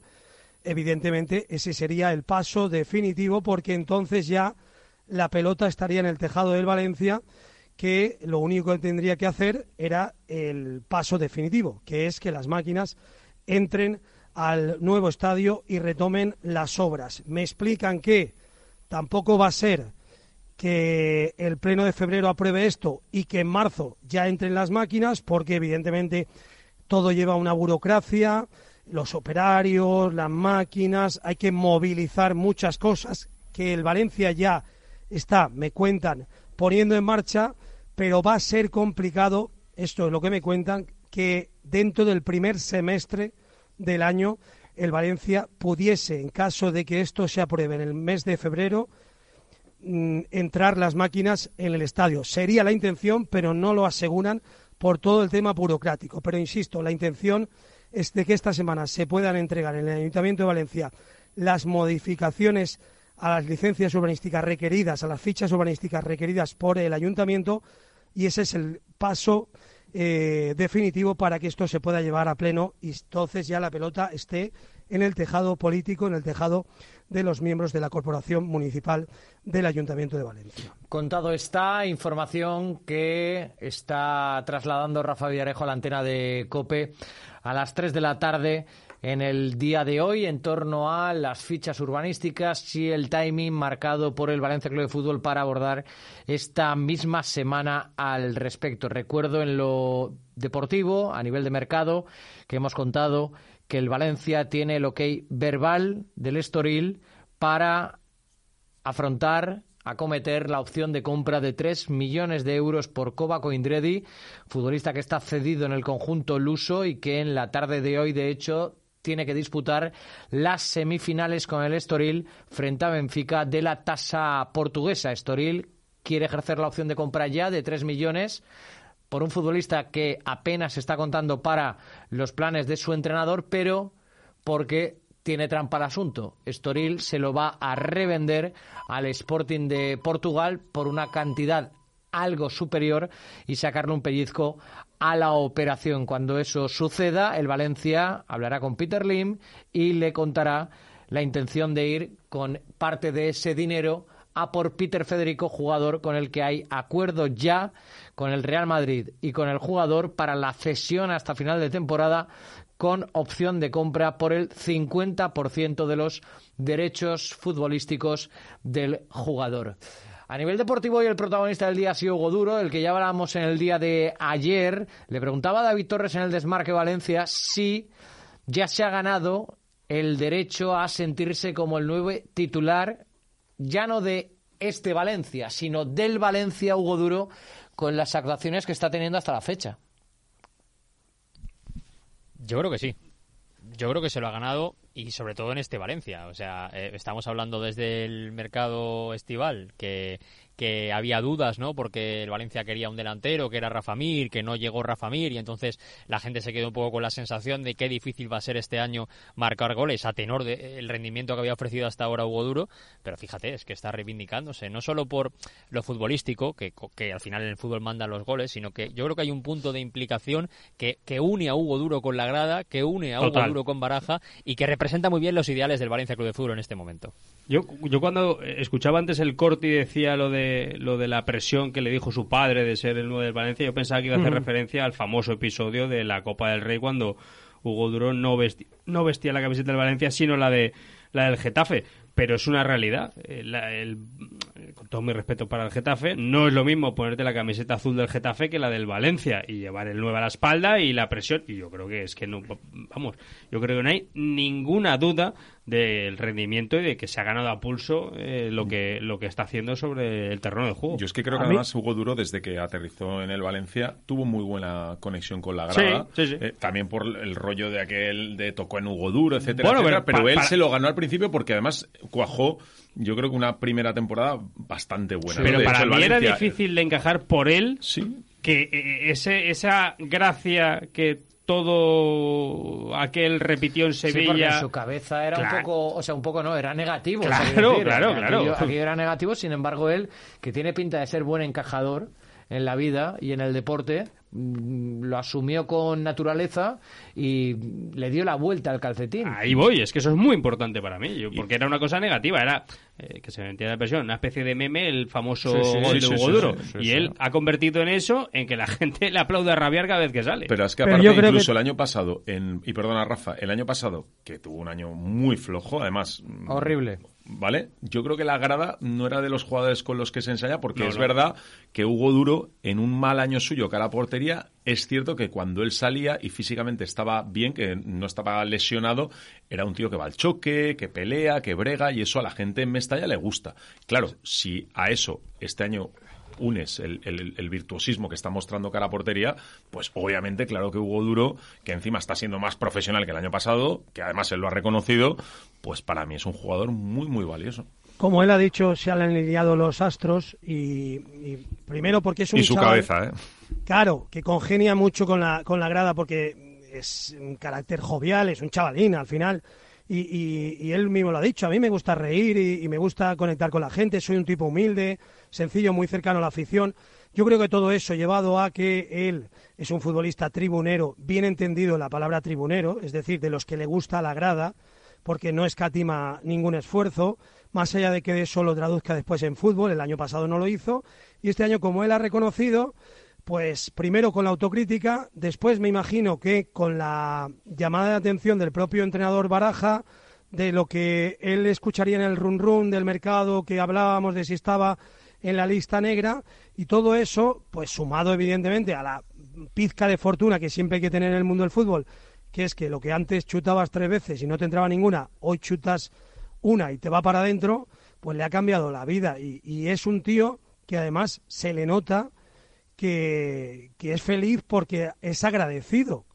evidentemente ese sería el paso definitivo porque entonces ya la pelota estaría en el tejado del Valencia que lo único que tendría que hacer era el paso definitivo, que es que las máquinas entren al nuevo estadio y retomen las obras. Me explican que tampoco va a ser que el pleno de febrero apruebe esto y que en marzo ya entren las máquinas, porque evidentemente todo lleva una burocracia, los operarios, las máquinas, hay que movilizar muchas cosas que el Valencia ya está, me cuentan, poniendo en marcha pero va a ser complicado, esto es lo que me cuentan, que dentro del primer semestre del año el Valencia pudiese, en caso de que esto se apruebe en el mes de febrero, mm, entrar las máquinas en el estadio. Sería la intención, pero no lo aseguran por todo el tema burocrático. Pero insisto, la intención es de que esta semana se puedan entregar en el Ayuntamiento de Valencia las modificaciones a las licencias urbanísticas requeridas, a las fichas urbanísticas requeridas por el Ayuntamiento y ese es el paso eh, definitivo para que esto se pueda llevar a pleno y entonces ya la pelota esté en el tejado político, en el tejado de los miembros de la Corporación Municipal del Ayuntamiento de Valencia. Contado esta información que está trasladando Rafa Villarejo a la antena de COPE a las 3 de la tarde en el día de hoy en torno a las fichas urbanísticas y el timing marcado por el Valencia Club de Fútbol para abordar esta misma semana al respecto. Recuerdo en lo deportivo, a nivel de mercado, que hemos contado que el Valencia tiene el ok verbal del Estoril para afrontar acometer la opción de compra de 3 millones de euros por Kovac Indredi, futbolista que está cedido en el conjunto luso y que en la tarde de hoy, de hecho, tiene que disputar las semifinales con el Estoril frente a Benfica de la tasa portuguesa. Estoril quiere ejercer la opción de compra ya de 3 millones por un futbolista que apenas está contando para los planes de su entrenador, pero porque tiene trampa el asunto. Estoril se lo va a revender al Sporting de Portugal por una cantidad algo superior y sacarle un pellizco a la operación. Cuando eso suceda, el Valencia hablará con Peter Lim y le contará la intención de ir con parte de ese dinero a por Peter Federico, jugador con el que hay acuerdo ya con el Real Madrid y con el jugador para la cesión hasta final de temporada con opción de compra por el 50% de los derechos futbolísticos del jugador. A nivel deportivo, y el protagonista del día ha sido Hugo Duro, el que ya hablábamos en el día de ayer. Le preguntaba a David Torres en el Desmarque Valencia si ya se ha ganado el derecho a sentirse como el nuevo titular ya no de este Valencia, sino del Valencia Hugo Duro con las actuaciones que está teniendo hasta la fecha. Yo creo que sí. Yo creo que se lo ha ganado y sobre todo en este Valencia. O sea, eh, estamos hablando desde el mercado estival que que había dudas, ¿no? Porque el Valencia quería un delantero, que era Rafa Mir, que no llegó Rafa Mir, y entonces la gente se quedó un poco con la sensación de qué difícil va a ser este año marcar goles a tenor del rendimiento que había ofrecido hasta ahora Hugo Duro, pero fíjate, es que está reivindicándose, no solo por lo futbolístico, que, que al final en el fútbol manda los goles, sino que yo creo que hay un punto de implicación que, que une a Hugo Duro con la grada, que une a Hugo Duro con Baraja y que representa muy bien los ideales del Valencia Club de Fútbol en este momento. Yo, yo cuando escuchaba antes el corte y decía lo de, lo de la presión que le dijo su padre de ser el nuevo del Valencia, yo pensaba que iba a hacer referencia al famoso episodio de la Copa del Rey cuando Hugo Durón no, no vestía la camiseta del Valencia, sino la de la del Getafe pero es una realidad. El, con todo mi respeto para el Getafe, no es lo mismo ponerte la camiseta azul del Getafe que la del Valencia y llevar el 9 a la espalda y la presión. Y yo creo que es que no, vamos, yo creo que no hay ninguna duda del rendimiento y de que se ha ganado a pulso eh, lo que lo que está haciendo sobre el terreno de juego. Yo es que creo que además Hugo Duro desde que aterrizó en el Valencia tuvo muy buena conexión con la grada, eh, también por el rollo de aquel de tocó en Hugo Duro, etcétera, pero, él se lo ganó al principio porque además cuajó yo creo que una primera temporada bastante buena. Pero para mí era difícil de encajar por él sí. que eh, ese, esa gracia que todo aquel repitió en Sevilla. Sí, porque su cabeza era un poco, o sea, un poco no, era negativo. Claro, claro, claro. Aquí era negativo, sin embargo, él, que tiene pinta de ser buen encajador en la vida y en el deporte, Mm, lo asumió con naturaleza y le dio la vuelta al calcetín. Ahí voy, es que eso es muy importante para mí, porque era una cosa negativa, era eh, que se me entienda la presión, una especie de meme, el famoso gol de Hugo Duro. y él ha convertido en eso en que la gente le aplaude a rabiar cada vez que sale. Pero es que aparte, incluso el año pasado, en, y perdona Rafa, el año pasado, que tuvo un año muy flojo, además. Horrible. ¿Vale? Yo creo que la grada no era de los jugadores con los que se ensaya, porque es verdad que Hugo Duro, en un mal año suyo cara a portería, es cierto que cuando él salía y físicamente estaba bien, que no estaba lesionado, era un tío que va al choque, que pelea, que brega, y eso a la gente en Mestalla le gusta. Claro, si a eso este año unes el, el, virtuosismo que está mostrando cara a portería, pues obviamente, claro que Hugo Duro, que encima está siendo más profesional que el año pasado, que además él lo ha reconocido, pues para mí es un jugador muy, muy valioso. Como él ha dicho, se han alineado los astros y, primero porque es un Y su cabeza, ¿eh? Claro, que congenia mucho con la, con la grada porque es un carácter jovial, es un chavalín al final. Y, él mismo lo ha dicho, a mí me gusta reír y, me gusta conectar con la gente, soy un tipo humilde, sencillo, muy cercano a la afición. Yo creo que todo eso llevado a que él es un futbolista tribunero, bien entendido la palabra tribunero, es decir, de los que le gusta la grada, porque no escatima ningún esfuerzo, más allá de que eso lo traduzca después en fútbol, el año pasado no lo hizo, y este año, como él ha reconocido, pues primero con la autocrítica, después me imagino que con la llamada de atención del propio entrenador Baraja, de lo que él escucharía en el run run del mercado que hablábamos de si estaba en la lista negra y todo eso, pues sumado evidentemente a la pizca de fortuna que siempre hay que tener en el mundo del fútbol, que es que lo que antes chutabas tres veces y no te entraba ninguna, hoy chutas una y te va para adentro, pues le ha cambiado la vida. Y, y es un tío que además se le nota que, es feliz porque es agradecido,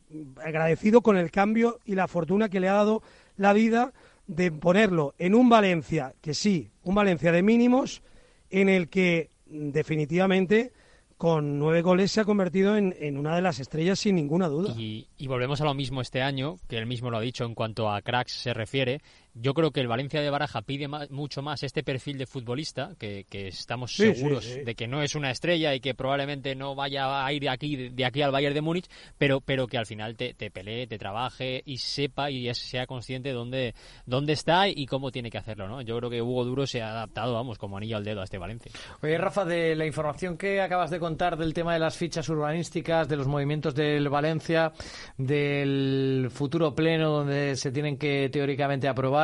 agradecido con el cambio y la fortuna que le ha dado la vida de ponerlo en un Valencia, que sí, un Valencia de mínimos, en el que definitivamente con nueve goles se ha convertido en, una de las estrellas sin ninguna duda. Y, y, volvemos a lo mismo este año, que él mismo lo ha dicho en cuanto a cracks se refiere, yo creo que el Valencia de Baraja pide mucho más este perfil de futbolista, que, estamos seguros de que no es una estrella y que probablemente no vaya a ir de aquí, de aquí al Bayern de Múnich, pero, pero que al final te, te pelee, te trabaje y sepa y sea consciente dónde, dónde está y cómo tiene que hacerlo. ¿no? Yo creo que Hugo Duro se ha adaptado, vamos, como anillo al dedo a este Valencia. Oye, Rafa, de la información que acabas de contar del tema de las fichas urbanísticas, de los movimientos del Valencia, del futuro pleno donde se tienen que teóricamente aprobar,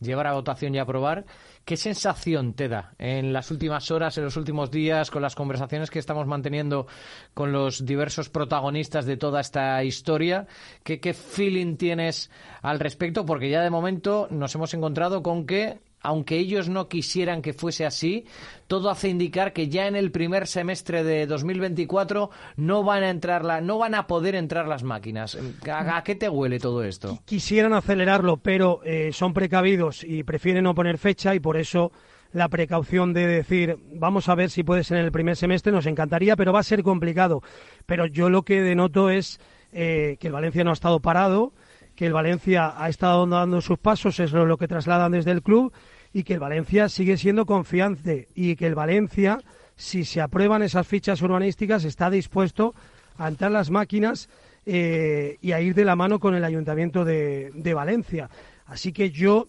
llevar a votación y aprobar. ¿Qué sensación te da en las últimas horas, en los últimos días, con las conversaciones que estamos manteniendo con los diversos protagonistas de toda esta historia? ¿Qué, qué feeling tienes al respecto? Porque ya de momento nos hemos encontrado con que aunque ellos no quisieran que fuese así, todo hace indicar que ya en el primer semestre de 2024 no van a entrar la, no van a poder entrar las máquinas. ¿A, qué te huele todo esto? Quisieran acelerarlo, pero eh, son precavidos y prefieren no poner fecha y por eso la precaución de decir vamos a ver si puede ser en el primer semestre nos encantaría, pero va a ser complicado. Pero yo lo que denoto es eh, que el Valencia no ha estado parado, que el Valencia ha estado dando sus pasos, es lo que trasladan desde el club y que el Valencia sigue siendo confiante y que el Valencia, si se aprueban esas fichas urbanísticas, está dispuesto a entrar las máquinas eh, y a ir de la mano con el Ayuntamiento de, Valencia. Así que yo,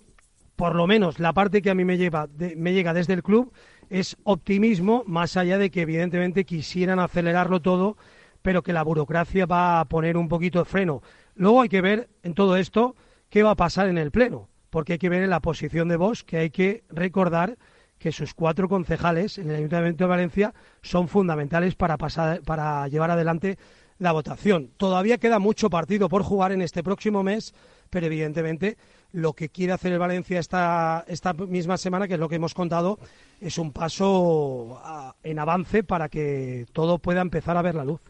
por lo menos, la parte que a mí me, lleva, me llega desde el club es optimismo, más allá de que evidentemente quisieran acelerarlo todo, pero que la burocracia va a poner un poquito de freno. Luego hay que ver en todo esto qué va a pasar en el Pleno porque hay que ver en la posición de Vox que hay que recordar que sus cuatro concejales en el Ayuntamiento de Valencia son fundamentales para, pasar, para llevar adelante la votación. Todavía queda mucho partido por jugar en este próximo mes, pero evidentemente lo que quiere hacer el Valencia esta, esta misma semana, que es lo que hemos contado, es un paso en avance para que todo pueda empezar a ver la luz.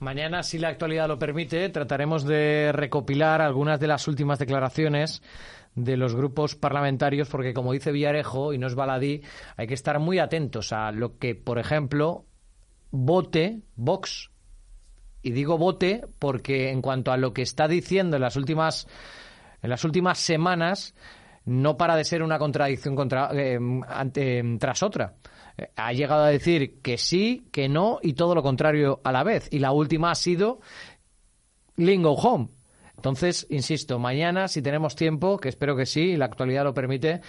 Mañana, si la actualidad lo permite, trataremos de recopilar algunas de las últimas declaraciones de los grupos parlamentarios, porque como dice Villarejo, y no es baladí, hay que estar muy atentos a lo que, por ejemplo, vote Vox. Y digo vote porque en cuanto a lo que está diciendo en las últimas, en las últimas semanas, no para de ser una contradicción contra, eh, tras otra. Eh, ha llegado a decir que sí, que no y todo lo contrario a la vez. Y la última ha sido Lingo Home. Entonces, insisto, mañana, si tenemos tiempo, que espero que sí, la actualidad lo permite,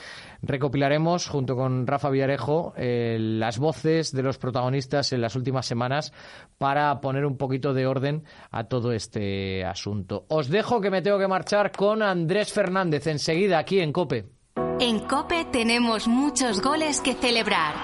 recopilaremos junto con Rafa Villarejo eh, las voces de los protagonistas en las últimas semanas para poner un poquito de orden a todo este asunto. Os dejo que me tengo que marchar con Andrés Fernández enseguida aquí en Cope. En Cope tenemos muchos goles que celebrar.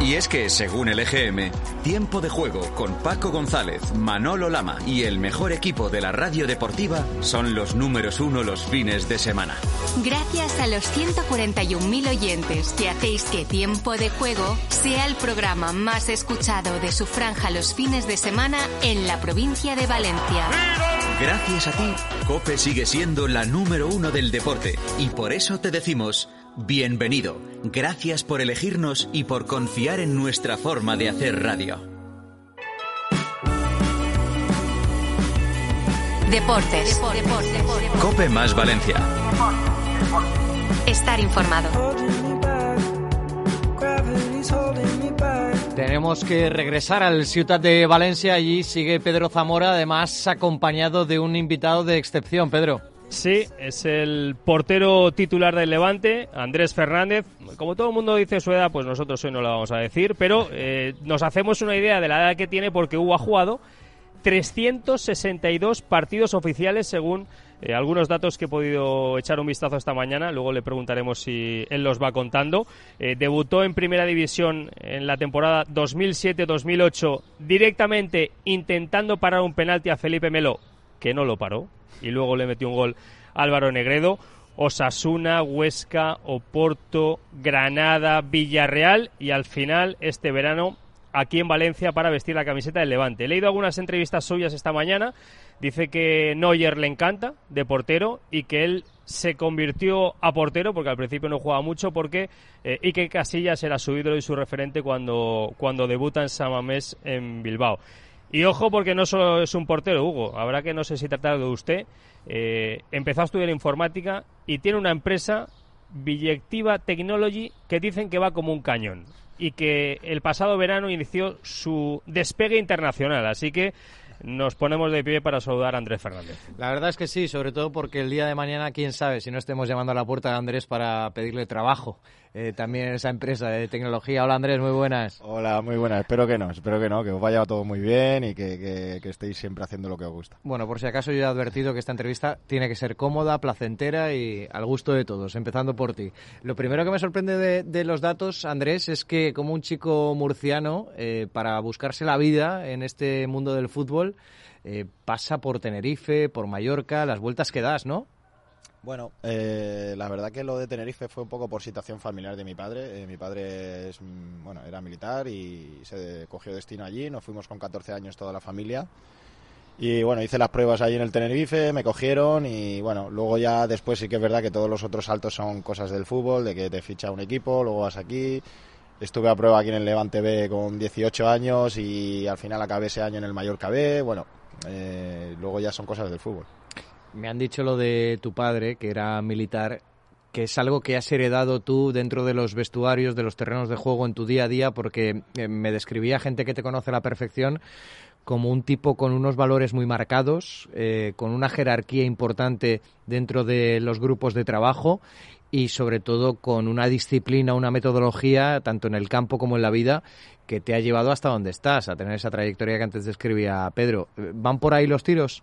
Y es que, según el EGM, Tiempo de Juego con Paco González, Manolo Lama y el mejor equipo de la radio deportiva son los números uno los fines de semana. Gracias a los 141.000 oyentes que hacéis que Tiempo de Juego sea el programa más escuchado de su franja los fines de semana en la provincia de Valencia. Gracias a ti, Cope sigue siendo la número uno del deporte y por eso te decimos Bienvenido. Gracias por elegirnos y por confiar en nuestra forma de hacer radio. Deportes. Cope más Valencia. Estar informado. Tenemos que regresar al Ciudad de Valencia. Allí sigue Pedro Zamora, además acompañado de un invitado de excepción. Pedro. Sí, es el portero titular del Levante, Andrés Fernández. Como todo el mundo dice su edad, pues nosotros hoy no lo vamos a decir, pero eh, nos hacemos una idea de la edad que tiene porque Hugo ha jugado 362 partidos oficiales según eh, algunos datos que he podido echar un vistazo esta mañana. Luego le preguntaremos si él los va contando. Eh, debutó en Primera División en la temporada 2007-2008 directamente intentando parar un penalti a Felipe Melo, que no lo paró y luego le metió un gol Álvaro Negredo. Osasuna, Huesca, Oporto, Granada, Villarreal y al final este verano aquí en Valencia para vestir la camiseta del Levante. He leído algunas entrevistas suyas esta mañana. Dice que Neuer le encanta de portero y que él se convirtió a portero, porque al principio no jugaba mucho, porque eh, Ike Casillas era su ídolo y su referente cuando, cuando debuta en Samamés en Bilbao. Y ojo, porque no solo es un portero, Hugo, habrá que no sé si tratar de usted. Eh, empezó a estudiar informática y tiene una empresa, Villectiva Technology, que dicen que va como un cañón y que el pasado verano inició su despegue internacional. Así que nos ponemos de pie para saludar a Andrés Fernández. La verdad es que sí, sobre todo porque el día de mañana, quién sabe, si no estemos llamando a la puerta de Andrés para pedirle trabajo. Eh, también en esa empresa de tecnología. Hola Andrés, muy buenas. Hola, muy buenas. Espero que no, espero que no, que os vaya todo muy bien y que, estéis siempre haciendo lo que os gusta. Bueno, por si acaso yo he advertido que esta entrevista tiene que ser cómoda, placentera y al gusto de todos, empezando por ti. Lo primero que me sorprende de, los datos, Andrés, es que como un chico murciano, eh, para buscarse la vida en este mundo del fútbol, eh, pasa por Tenerife, por Mallorca, las vueltas que das, ¿no? Bueno, eh, la verdad que lo de Tenerife fue un poco por situación familiar de mi padre. Eh, mi padre es, mm, bueno, era militar y se cogió destino allí. Nos fuimos con 14 años toda la familia. Y bueno, hice las pruebas allí en el Tenerife, me cogieron y bueno, luego ya después sí que es verdad que todos los otros saltos son cosas del fútbol, de que te ficha un equipo, luego vas aquí. Estuve a prueba aquí en el Levante B con 18 años y al final acabé ese año en el Mallorca B. Bueno, eh, luego ya son cosas del fútbol. Me han dicho lo de tu padre, que era militar, que es algo que has heredado tú dentro de los vestuarios, de los terrenos de juego en tu día a día, porque eh, me describía gente que te conoce a la perfección como un tipo con unos valores muy marcados, eh, con una jerarquía importante dentro de los grupos de trabajo y sobre todo con una disciplina, una metodología, tanto en el campo como en la vida, que te ha llevado hasta donde estás, a tener esa trayectoria que antes describía Pedro. ¿Van por ahí los tiros?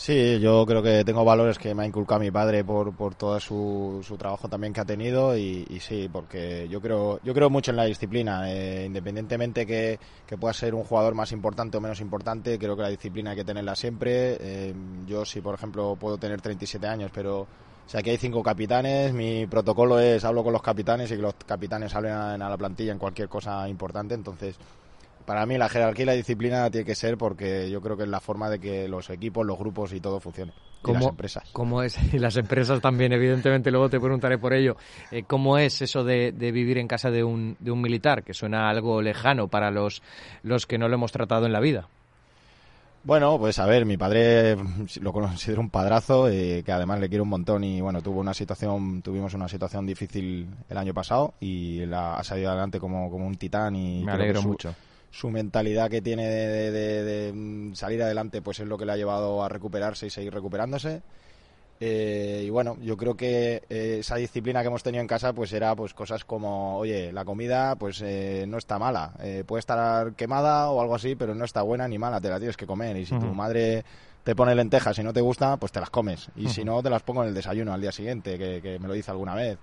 Sí, yo creo que tengo valores que me ha inculcado mi padre por, por todo su, su trabajo también que ha tenido y, sí, porque yo creo, yo creo mucho en la disciplina, eh, independientemente que, que pueda ser un jugador más importante o menos importante, creo que la disciplina hay que tenerla siempre. Eh, yo sí, por ejemplo, puedo tener 37 años, pero o sea, aquí hay cinco capitanes, mi protocolo es hablo con los capitanes y que los capitanes hablen a la plantilla en cualquier cosa importante, entonces para mí la jerarquía y la disciplina tiene que ser porque yo creo que es la forma de que los equipos, los grupos y todo funcione. Y las empresas. ¿Cómo es? Y las empresas también, evidentemente, luego te preguntaré por ello. Eh, ¿Cómo es eso de, vivir en casa de un, de un militar? Que suena algo lejano para los, los que no lo hemos tratado en la vida. Bueno, pues a ver, mi padre lo considero un padrazo, eh, que además le quiero un montón y bueno, tuvo una situación, tuvimos una situación difícil el año pasado y la, ha salido adelante como, como un titán y me alegro mucho su mentalidad que tiene de, mm, salir adelante pues es lo que le ha llevado a recuperarse y seguir recuperándose. Eh, y bueno yo creo que eh, esa disciplina que hemos tenido en casa pues era pues cosas como oye la comida pues eh, no está mala. Puede estar quemada o algo así pero no está buena ni mala te la tienes que comer. Y si tu madre te pone lentejas y no te gusta pues te las comes. Y si no te las pongo en el desayuno al día siguiente que, que me lo dice alguna vez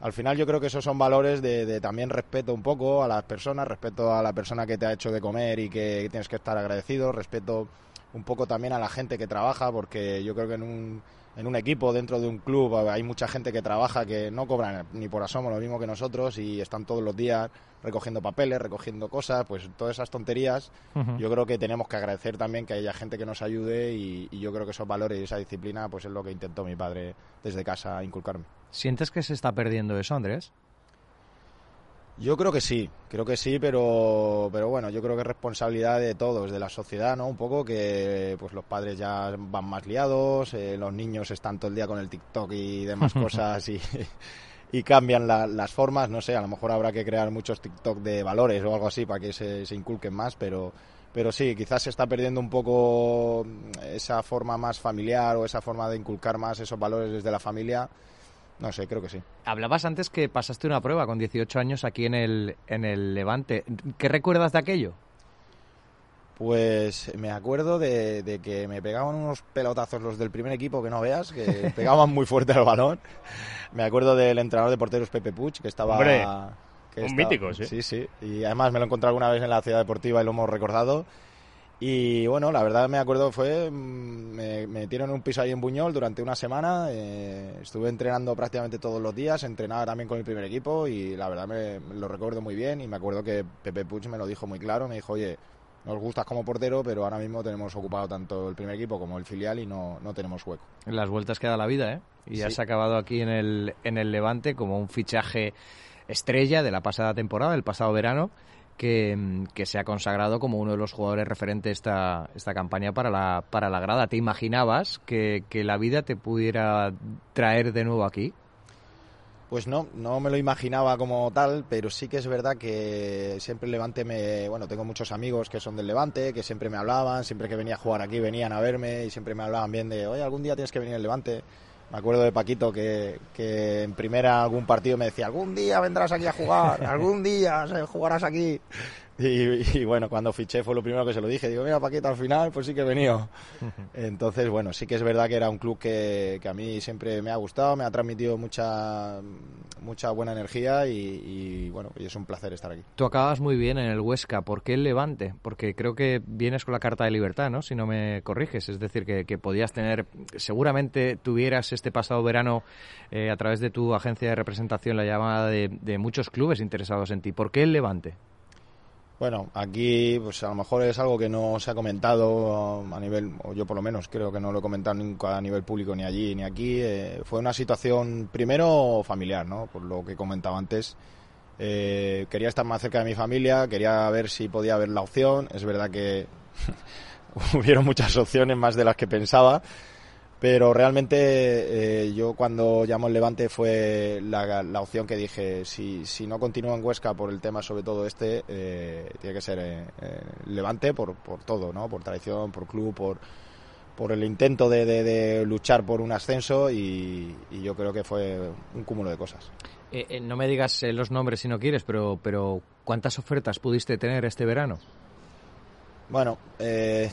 al final yo creo que esos son valores de, también respeto un poco a las personas, respeto a la persona que te ha hecho de comer y que tienes que estar agradecido, respeto un poco también a la gente que trabaja, porque yo creo que en un, en un equipo, dentro de un club, hay mucha gente que trabaja que no cobran ni por asomo lo mismo que nosotros y están todos los días recogiendo papeles, recogiendo cosas, pues todas esas tonterías, yo creo que tenemos que agradecer también que haya gente que nos ayude y, y yo creo que esos valores y esa disciplina pues es lo que intentó mi padre desde casa inculcarme. ¿Sientes que se está perdiendo eso, Andrés? Yo creo que sí, creo que sí, pero, pero bueno, yo creo que es responsabilidad de todos, de la sociedad, ¿no? Un poco que pues los padres ya van más liados, eh, los niños están todo el día con el TikTok y demás cosas y, y cambian las formas, no sé, a lo mejor habrá que crear muchos TikTok de valores o algo así para que se, se inculquen más, pero, pero sí, quizás se está perdiendo un poco esa forma más familiar o esa forma de inculcar más esos valores desde la familia no sé, creo que sí. Hablabas antes que pasaste una prueba con 18 años aquí en el, en el Levante. ¿Qué recuerdas de aquello? Pues me acuerdo de, que me pegaban unos pelotazos los del primer equipo que no veas, que pegaban muy fuerte al balón. Me acuerdo del entrenador de porteros Pepe Puch, que estaba... un mítico, sí. Sí, sí. Y además me lo encontré alguna vez en la ciudad deportiva y lo hemos recordado. Y bueno, la verdad me acuerdo fue, mm, me, metieron en un piso ahí en Buñol durante una semana, eh, estuve entrenando prácticamente todos los días, entrenaba también con el primer equipo y la verdad me, lo recuerdo muy bien y me acuerdo que Pepe Puig me lo dijo muy claro, me dijo, oye, nos gustas como portero, pero ahora mismo tenemos ocupado tanto el primer equipo como el filial y no, no tenemos hueco. Las vueltas que da la vida, ¿eh? Y has acabado aquí en el, en el Levante como un fichaje estrella de la pasada temporada, el pasado verano, que, se ha consagrado como uno de los jugadores referentes esta, esta campaña para la, para la grada. ¿Te imaginabas que, que la vida te pudiera traer de nuevo aquí? Pues no, no me lo imaginaba como tal, pero sí que es verdad que siempre el Levante me... Bueno, tengo muchos amigos que son del Levante, que siempre me hablaban, siempre que venía a jugar aquí venían a verme y siempre me hablaban bien de, oye, algún día tienes que venir al Levante. Me acuerdo de Paquito que, en primera algún partido me decía, algún día vendrás aquí a jugar, algún día jugarás aquí. Y, bueno, cuando fiché fue lo primero que se lo dije. Digo, mira, Paquito, al final, pues sí que he venido. Entonces, bueno, sí que es verdad que era un club que, que a mí siempre me ha gustado, me ha transmitido mucha, mucha buena energía y, bueno, y es un placer estar aquí. Tú acabas muy bien en el Huesca. ¿Por qué el Levante? Porque creo que vienes con la carta de libertad, ¿no? Si no me corriges. Es decir, que, que podías tener, seguramente tuvieras este pasado verano eh, a través de tu agencia de representación la llamada de, de muchos clubes interesados en ti. ¿Por qué el Levante? Bueno, aquí pues a lo mejor es algo que no se ha comentado a nivel, o yo por lo menos creo que no lo he comentado nunca a nivel público ni allí ni aquí. Eh, fue una situación primero familiar, ¿no? Por lo que comentaba antes. Eh, quería estar más cerca de mi familia, quería ver si podía haber la opción. Es verdad que hubieron muchas opciones más de las que pensaba. Pero realmente eh, yo cuando llamó el Levante fue la, opción que dije, si, si no continúa en Huesca por el tema sobre todo este, eh, tiene que ser eh, Levante por, por todo, ¿no? Por tradición, por club, por, por el intento de, luchar por un ascenso y, yo creo que fue un cúmulo de cosas. no me digas los nombres si no quieres, pero, pero ¿cuántas ofertas pudiste tener este verano? Bueno, eh,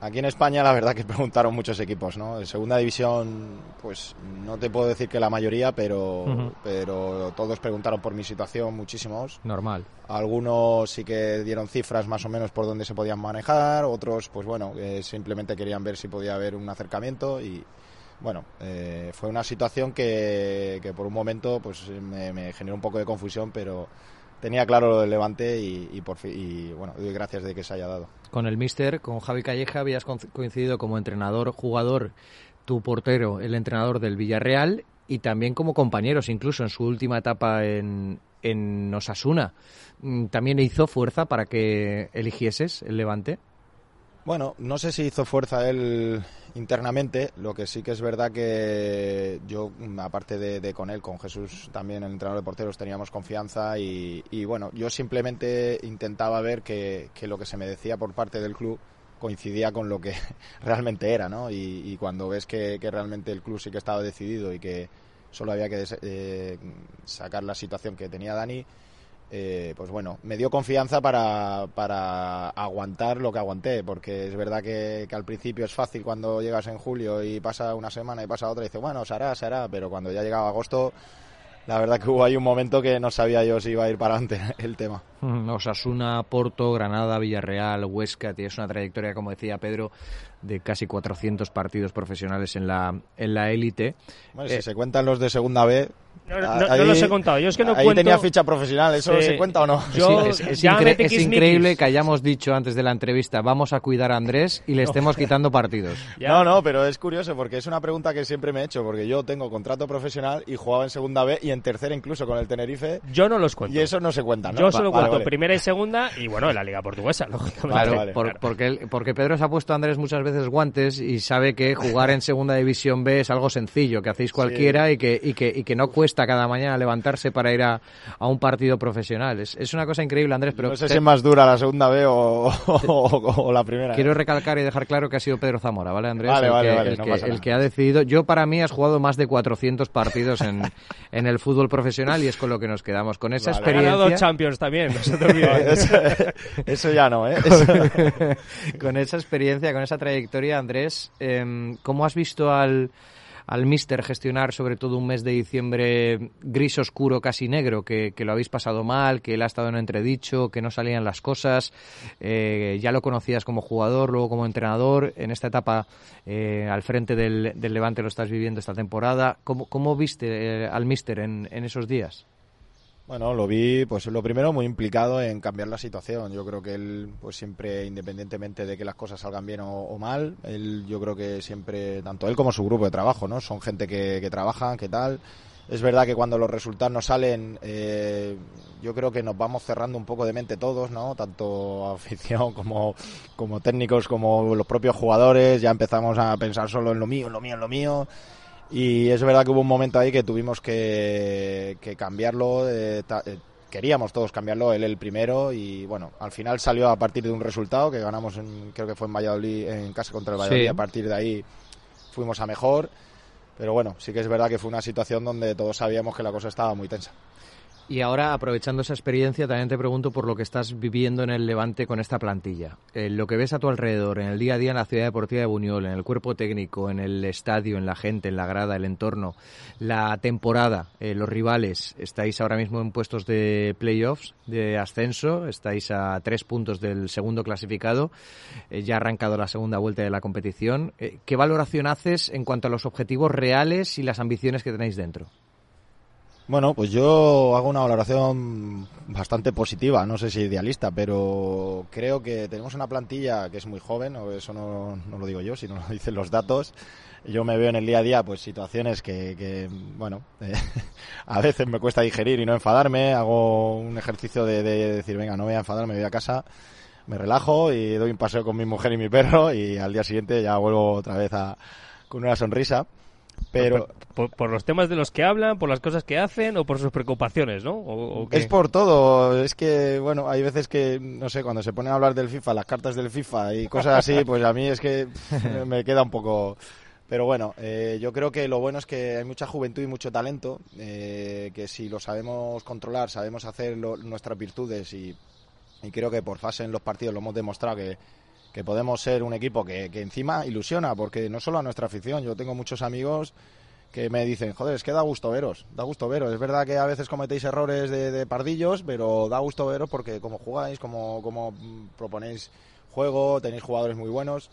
Aquí en España la verdad que preguntaron muchos equipos, ¿no? En segunda división, pues no te puedo decir que la mayoría, pero, pero todos preguntaron por mi situación, muchísimos. Normal. Algunos sí que dieron cifras más o menos por dónde se podían manejar, otros pues bueno, simplemente querían ver si podía haber un acercamiento y bueno, eh, fue una situación que, que, por un momento pues me, me generó un poco de confusión, pero tenía claro lo del Levante y, por y bueno, doy gracias de que se haya dado. Con el míster, con Javi Calleja, habías coincidido como entrenador, jugador, tu portero, el entrenador del Villarreal y también como compañeros, incluso en su última etapa en, en Osasuna. Mm, ¿También hizo fuerza para que eligieses el Levante? Bueno, no sé si hizo fuerza él internamente, lo que sí que es verdad que yo, aparte de, con él, con Jesús también, el entrenador de porteros, teníamos confianza y, bueno, yo simplemente intentaba ver que, lo que se me decía por parte del club coincidía con lo que realmente era, ¿no? Y, cuando ves que, realmente el club sí que estaba decidido y que solo había que eh, sacar la situación que tenía Dani, eh, pues bueno, me dio confianza para, para, aguantar lo que aguanté, porque es verdad que, al principio es fácil cuando llegas en julio y pasa una semana y pasa otra y dices, bueno, se hará, se hará, pero cuando ya llegaba agosto, la verdad que hubo ahí un momento que no sabía yo si iba a ir para adelante el tema. Osasuna, Porto, Granada, Villarreal, Huesca, tienes una trayectoria, como decía Pedro, de casi 400 partidos profesionales en la en la élite. Bueno, si eh, se cuentan los de segunda B, no, los he contado. Yo es que no ahí tenía ficha profesional, ¿eso se cuenta o no? es, increíble que hayamos dicho antes de la entrevista, vamos a cuidar a Andrés y le estemos quitando partidos. No, no, pero es curioso porque es una pregunta que siempre me he hecho, porque yo tengo contrato profesional y jugaba en segunda B y en tercera incluso con el Tenerife. Yo no los cuento. Y eso no se cuenta, ¿no? Yo solo cuento primera y segunda y bueno, en la Liga Portuguesa, lógicamente. Claro, porque, porque Pedro se ha puesto a Andrés muchas veces guantes y sabe que jugar en segunda división B es algo sencillo, que hacéis cualquiera y, que, y, que, y que no cuesta cada mañana levantarse para ir a, a un partido profesional. Es, es, una cosa increíble, Andrés. Pero no sé si es más dura la segunda B o, o, la primera. Quiero ¿eh? recalcar y dejar claro que ha sido Pedro Zamora, ¿vale, Andrés? Vale, el, vale, que, vale, el, no que, pasa el que ha decidido. Yo, para mí, has jugado más de 400 partidos en, en el fútbol profesional y es con lo que nos quedamos. Con esa experiencia. Ha Champions también, no se te olvide. eso, ya no, ¿eh? con esa experiencia, con esa trayectoria, Andrés, eh, ¿cómo has visto al al Mister gestionar sobre todo un mes de diciembre gris oscuro, casi negro, que, lo habéis pasado mal, que él ha estado en entredicho, que no salían las cosas. Eh, ya lo conocías como jugador, luego como entrenador. En esta etapa eh, al frente del, Levante lo estás viviendo esta temporada. ¿Cómo, cómo viste eh, al Mister en, en esos días? Bueno, lo vi, pues lo primero muy implicado en cambiar la situación. Yo creo que él, pues siempre, independientemente de que las cosas salgan bien o, mal, él, yo creo que siempre, tanto él como su grupo de trabajo, ¿no? Son gente que, que trabajan, que tal. Es verdad que cuando los resultados no salen, eh, yo creo que nos vamos cerrando un poco de mente todos, ¿no? Tanto afición como, como técnicos, como los propios jugadores. Ya empezamos a pensar solo en lo mío, en lo mío, en lo mío y es verdad que hubo un momento ahí que tuvimos que, cambiarlo. Eh, eh, queríamos todos cambiarlo, él el primero. Y bueno, al final salió a partir de un resultado que ganamos, en, creo que fue en Valladolid, en casa contra el Valladolid. A partir de ahí fuimos a mejor. Pero bueno, sí que es verdad que fue una situación donde todos sabíamos que la cosa estaba muy tensa. Y ahora, aprovechando esa experiencia, también te pregunto por lo que estás viviendo en el Levante con esta plantilla. Eh, lo que ves a tu alrededor, en el día a día en la ciudad deportiva de Buñol, en el cuerpo técnico, en el estadio, en la gente, en la grada, el entorno, la temporada, eh, los rivales. Estáis ahora mismo en puestos de playoffs, de ascenso, estáis a tres puntos del segundo clasificado, eh, ya ha arrancado la segunda vuelta de la competición. ¿Qué valoración haces en cuanto a los objetivos reales y las ambiciones que tenéis dentro? Bueno, pues yo hago una valoración bastante positiva, no sé si idealista, pero creo que tenemos una plantilla que es muy joven, o eso no, lo digo yo, sino lo dicen los datos. Yo me veo en el día a día pues situaciones que, bueno, eh, a veces me cuesta digerir y no enfadarme, hago un ejercicio de, de decir, venga, no voy a enfadarme, voy a casa, me relajo y doy un paseo con mi mujer y mi perro y al día siguiente ya vuelvo otra vez a, con una sonrisa. Pero por, los temas de los que hablan, por las cosas que hacen o por sus preocupaciones, ¿no? es por todo. Es que, bueno, hay veces que, no sé, cuando se pone a hablar del FIFA, las cartas del FIFA y cosas así, pues a mí es que me queda un poco... Pero bueno, eh, yo creo que lo bueno es que hay mucha juventud y mucho talento, eh, que si lo sabemos controlar, sabemos hacer nuestras virtudes y, y creo que por fase en los partidos lo hemos demostrado que podemos ser un equipo que, que encima ilusiona, porque no solo a nuestra afición, yo tengo muchos amigos que me dicen, joder, es que da gusto veros, da gusto veros. Es verdad que a veces cometéis errores de, pardillos, pero da gusto veros porque como jugáis, como, como proponéis juego, tenéis jugadores muy buenos.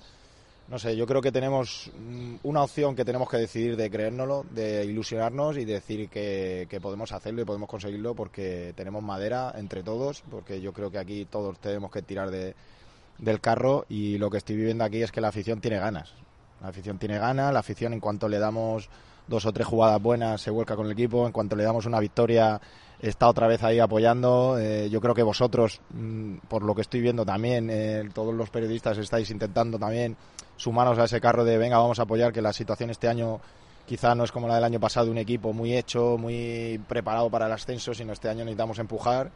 No sé, yo creo que tenemos mm, una opción que tenemos que decidir de creérnoslo, de ilusionarnos y decir que, que podemos hacerlo y podemos conseguirlo porque tenemos madera entre todos, porque yo creo que aquí todos tenemos que tirar de, del carro y lo que estoy viviendo aquí es que la afición tiene ganas. La afición tiene ganas, la afición en cuanto le damos dos o tres jugadas buenas se vuelca con el equipo, en cuanto le damos una victoria está otra vez ahí apoyando. Eh, yo creo que vosotros, mm, por lo que estoy viendo también, eh, todos los periodistas estáis intentando también sumaros a ese carro de venga, vamos a apoyar que la situación este año quizá no es como la del año pasado, un equipo muy hecho, muy preparado para el ascenso, sino este año necesitamos empujar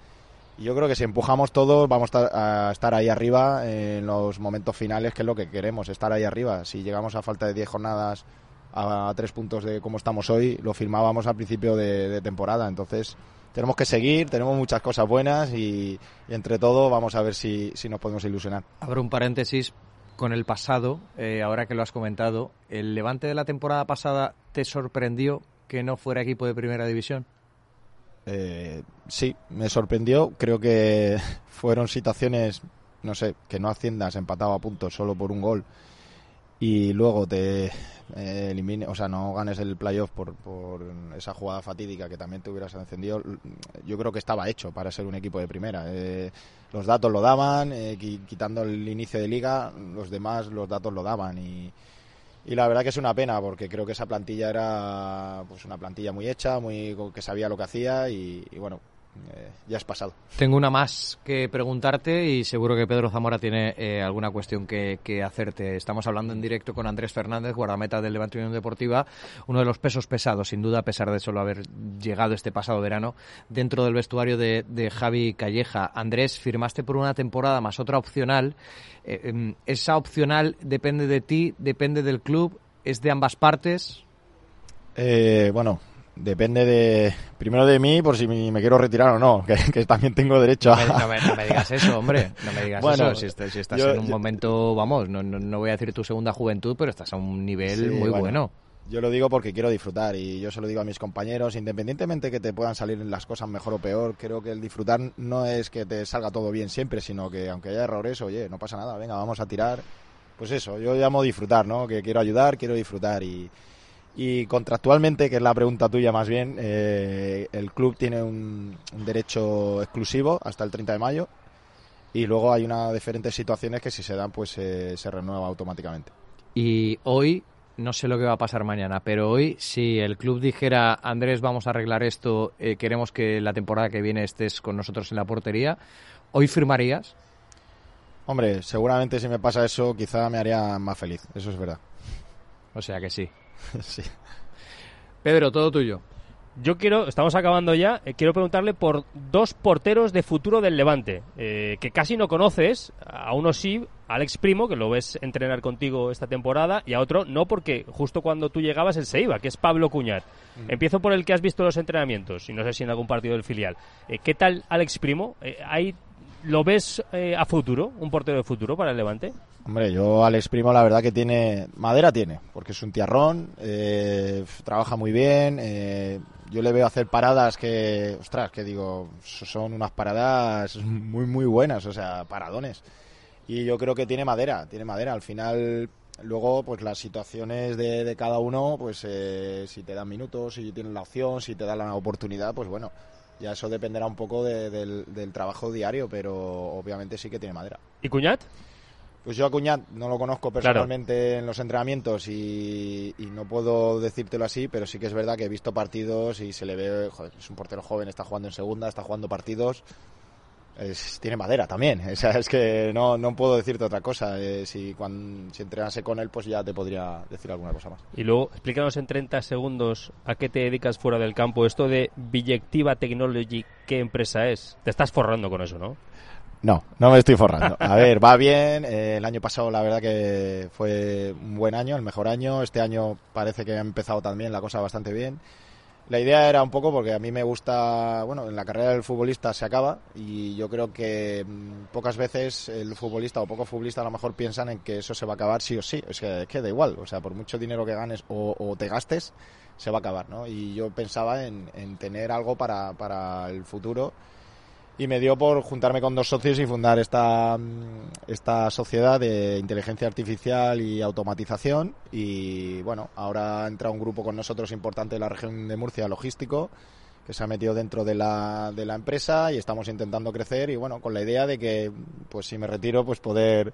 yo creo que si empujamos todos vamos a estar ahí arriba en los momentos finales, que es lo que queremos, estar ahí arriba. Si llegamos a falta de 10 jornadas a tres puntos de cómo estamos hoy, lo firmábamos al principio de, temporada. Entonces tenemos que seguir, tenemos muchas cosas buenas y, entre todo vamos a ver si, si, nos podemos ilusionar. Abro un paréntesis con el pasado, eh, ahora que lo has comentado. ¿El levante de la temporada pasada te sorprendió que no fuera equipo de primera división? Eh, sí, me sorprendió. Creo que fueron situaciones, no sé, que no asciendas empatado a puntos solo por un gol y luego te eh, elimine, o sea, no ganes el playoff por, por esa jugada fatídica que también te hubieras encendido. Yo creo que estaba hecho para ser un equipo de primera. Eh, los datos lo daban, eh, quitando el inicio de liga, los demás los datos lo daban y y la verdad que es una pena porque creo que esa plantilla era pues una plantilla muy hecha, muy que sabía lo que hacía y, bueno, eh, ya es pasado. Tengo una más que preguntarte y seguro que Pedro Zamora tiene eh, alguna cuestión que, hacerte. Estamos hablando en directo con Andrés Fernández, guardameta del Levante Unión Deportiva, uno de los pesos pesados, sin duda, a pesar de solo haber llegado este pasado verano dentro del vestuario de, de Javi Calleja. Andrés, firmaste por una temporada más otra opcional eh, em, ¿Esa opcional depende de ti, depende del club, es de ambas partes? Bueno, depende de primero de mí por si me, quiero retirar o no, que, también tengo derecho a... No me, digas eso, hombre, no me digas eso. Si, estás en un momento, vamos, no, no, voy a decir tu segunda juventud, pero estás a un nivel muy bueno. Yo lo digo porque quiero disfrutar y yo se lo digo a mis compañeros, independientemente que te puedan salir las cosas mejor o peor, creo que el disfrutar no es que te salga todo bien siempre, sino que aunque haya errores, oye, no pasa nada, venga, vamos a tirar. Pues eso, yo llamo disfrutar, ¿no? Que quiero ayudar, quiero disfrutar y, Y contractualmente, que es la pregunta tuya más bien, eh, el club tiene un, un, derecho exclusivo hasta el 30 de mayo y luego hay unas diferentes situaciones que si se dan pues eh, se renueva automáticamente. Y hoy, no sé lo que va a pasar mañana, pero hoy si el club dijera, Andrés, vamos a arreglar esto, eh, queremos que la temporada que viene estés con nosotros en la portería, ¿hoy firmarías? Hombre, seguramente si me pasa eso quizá me haría más feliz, eso es verdad. O sea que sí. sí. Pedro, todo tuyo. Yo quiero, estamos acabando ya, eh, quiero preguntarle por dos porteros de futuro del Levante, eh, que casi no conoces, a uno sí, Alex Primo, que lo ves entrenar contigo esta temporada, y a otro no, porque justo cuando tú llegabas él se iba, que es Pablo Cuñat. Mm. Empiezo por el que has visto los entrenamientos, y no sé si en algún partido del filial. Eh, ¿Qué tal Alex Primo? Eh, ¿hay, ¿Lo ves eh, a futuro, un portero de futuro para el Levante? Hombre, yo Alex Primo la verdad que tiene, madera tiene, porque es un tiarrón, eh, trabaja muy bien, eh, yo le veo hacer paradas que, ostras, que digo, son unas paradas muy, muy buenas, o sea, paradones. Y yo creo que tiene madera, tiene madera. Al final, luego, pues las situaciones de, de cada uno, pues eh, si te dan minutos, si tienes la opción, si te dan la oportunidad, pues bueno, ya eso dependerá un poco de, del, del trabajo diario, pero obviamente sí que tiene madera. ¿Y Cuñat? Pues yo a Cuñat no lo conozco personalmente en los entrenamientos y, y, no puedo decírtelo así, pero sí que es verdad que he visto partidos y se le ve, joder, es un portero joven, está jugando en segunda, está jugando partidos. Es, tiene madera también, o sea, es que no, no puedo decirte otra cosa. Eh, si, cuando, si entrenase con él, pues ya te podría decir alguna cosa más. Y luego, explícanos en 30 segundos a qué te dedicas fuera del campo. Esto de Billectiva Technology, ¿qué empresa es? Te estás forrando con eso, ¿no? No, no me estoy forrando. A ver, va bien. Eh, el año pasado la verdad que fue un buen año, el mejor año. Este año parece que ha empezado también la cosa bastante bien. La idea era un poco porque a mí me gusta, bueno, en la carrera del futbolista se acaba y yo creo que mmm, pocas veces el futbolista o pocos futbolistas a lo mejor piensan en que eso se va a acabar sí o sí. Es que, es que da igual, o sea, por mucho dinero que ganes o, o te gastes, se va a acabar, ¿no? Y yo pensaba en, en tener algo para, para el futuro y me dio por juntarme con dos socios y fundar esta, esta sociedad de inteligencia artificial y automatización. Y bueno, ahora entra un grupo con nosotros importante de la región de Murcia, logístico, que se ha metido dentro de la, de la empresa y estamos intentando crecer y bueno, con la idea de que pues si me retiro pues poder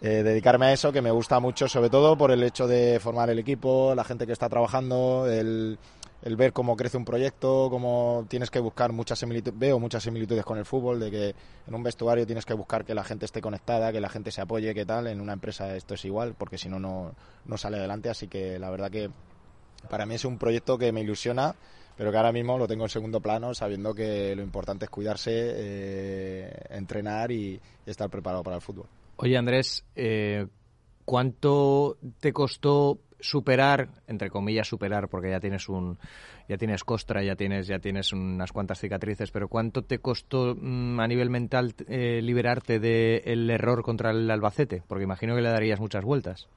eh, dedicarme a eso que me gusta mucho, sobre todo por el hecho de formar el equipo, la gente que está trabajando, el el ver cómo crece un proyecto, cómo tienes que buscar muchas similitudes, veo muchas similitudes con el fútbol, de que en un vestuario tienes que buscar que la gente esté conectada, que la gente se apoye, que tal, en una empresa esto es igual, porque si no, no sale adelante, así que la verdad que para mí es un proyecto que me ilusiona, pero que ahora mismo lo tengo en segundo plano, sabiendo que lo importante es cuidarse, eh, entrenar y, estar preparado para el fútbol. Oye Andrés, eh, ¿cuánto te costó superar, entre comillas superar, porque ya tienes un, ya tienes costra, ya tienes, ya tienes unas cuantas cicatrices, pero ¿cuánto te costó mmm, a nivel mental eh, liberarte del de error contra el Albacete? Porque imagino que le darías muchas vueltas.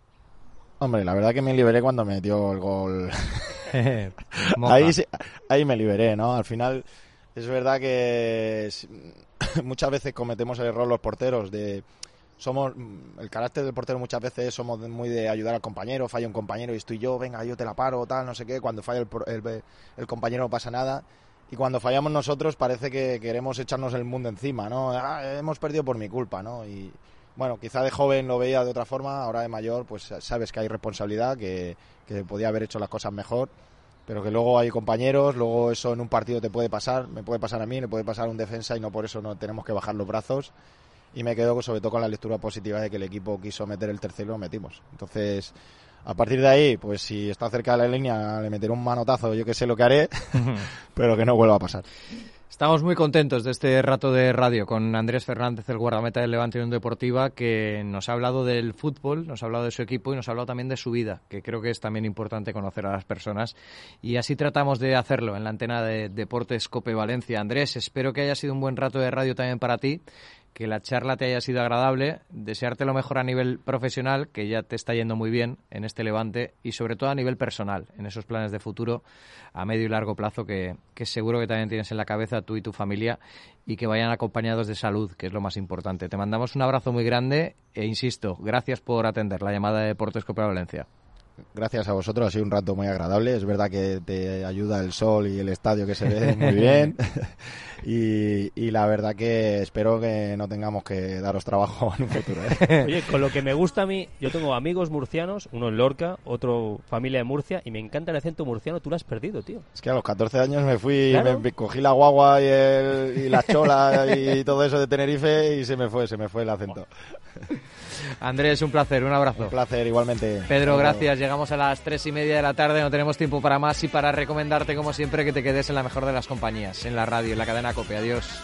Hombre, la verdad que me liberé cuando me metió el gol. ahí, ahí me liberé, ¿no? Al final es verdad que muchas veces cometemos el error los porteros de somos el carácter del portero muchas veces somos muy de ayudar al compañero, falla un compañero y estoy yo, venga, yo te la paro, tal, no sé qué, cuando falla el, el, el compañero no pasa nada y cuando fallamos nosotros parece que queremos echarnos el mundo encima, ¿no? Ah, hemos perdido por mi culpa, ¿no? Y bueno, quizá de joven lo veía de otra forma, ahora de mayor pues sabes que hay responsabilidad, que, que podía haber hecho las cosas mejor, pero que luego hay compañeros, luego eso en un partido te puede pasar, me puede pasar a mí, le puede pasar a un defensa y no por eso no tenemos que bajar los brazos y me quedo sobre todo con la lectura positiva de que el equipo quiso meter el tercero y lo metimos. Entonces, a partir de ahí, pues si está cerca de la línea, le meteré un manotazo, yo que sé lo que haré, pero que no vuelva a pasar. Estamos muy contentos de este rato de radio con Andrés Fernández, el guardameta del Levante Unión Deportiva, que nos ha hablado del fútbol, nos ha hablado de su equipo y nos ha hablado también de su vida, que creo que es también importante conocer a las personas. Y así tratamos de hacerlo en la antena de Deportes Cope Valencia. Andrés, espero que haya sido un buen rato de radio también para ti que la charla te haya sido agradable, desearte lo mejor a nivel profesional, que ya te está yendo muy bien en este levante, y sobre todo a nivel personal, en esos planes de futuro a medio y largo plazo que, que seguro que también tienes en la cabeza tú y tu familia, y que vayan acompañados de salud, que es lo más importante. Te mandamos un abrazo muy grande e insisto, gracias por atender la llamada de Deportes Copa Valencia. Gracias a vosotros, ha sido un rato muy agradable. Es verdad que te ayuda el sol y el estadio que se ve muy bien. y, la verdad que espero que no tengamos que daros trabajo en un futuro. ¿eh? Oye, con lo que me gusta a mí, yo tengo amigos murcianos, uno en Lorca, otro familia de Murcia, y me encanta el acento murciano. Tú lo has perdido, tío. Es que a los 14 años me fui, me, cogí la guagua y, y la chola y todo eso de Tenerife y se me fue, se me fue el acento. Andrés, un placer, un abrazo. Un placer, igualmente. Pedro, gracias. Llegamos a las tres y media de la tarde, no tenemos tiempo para más y para recomendarte, como siempre, que te quedes en la mejor de las compañías, en la radio, en la cadena COPE. Adiós.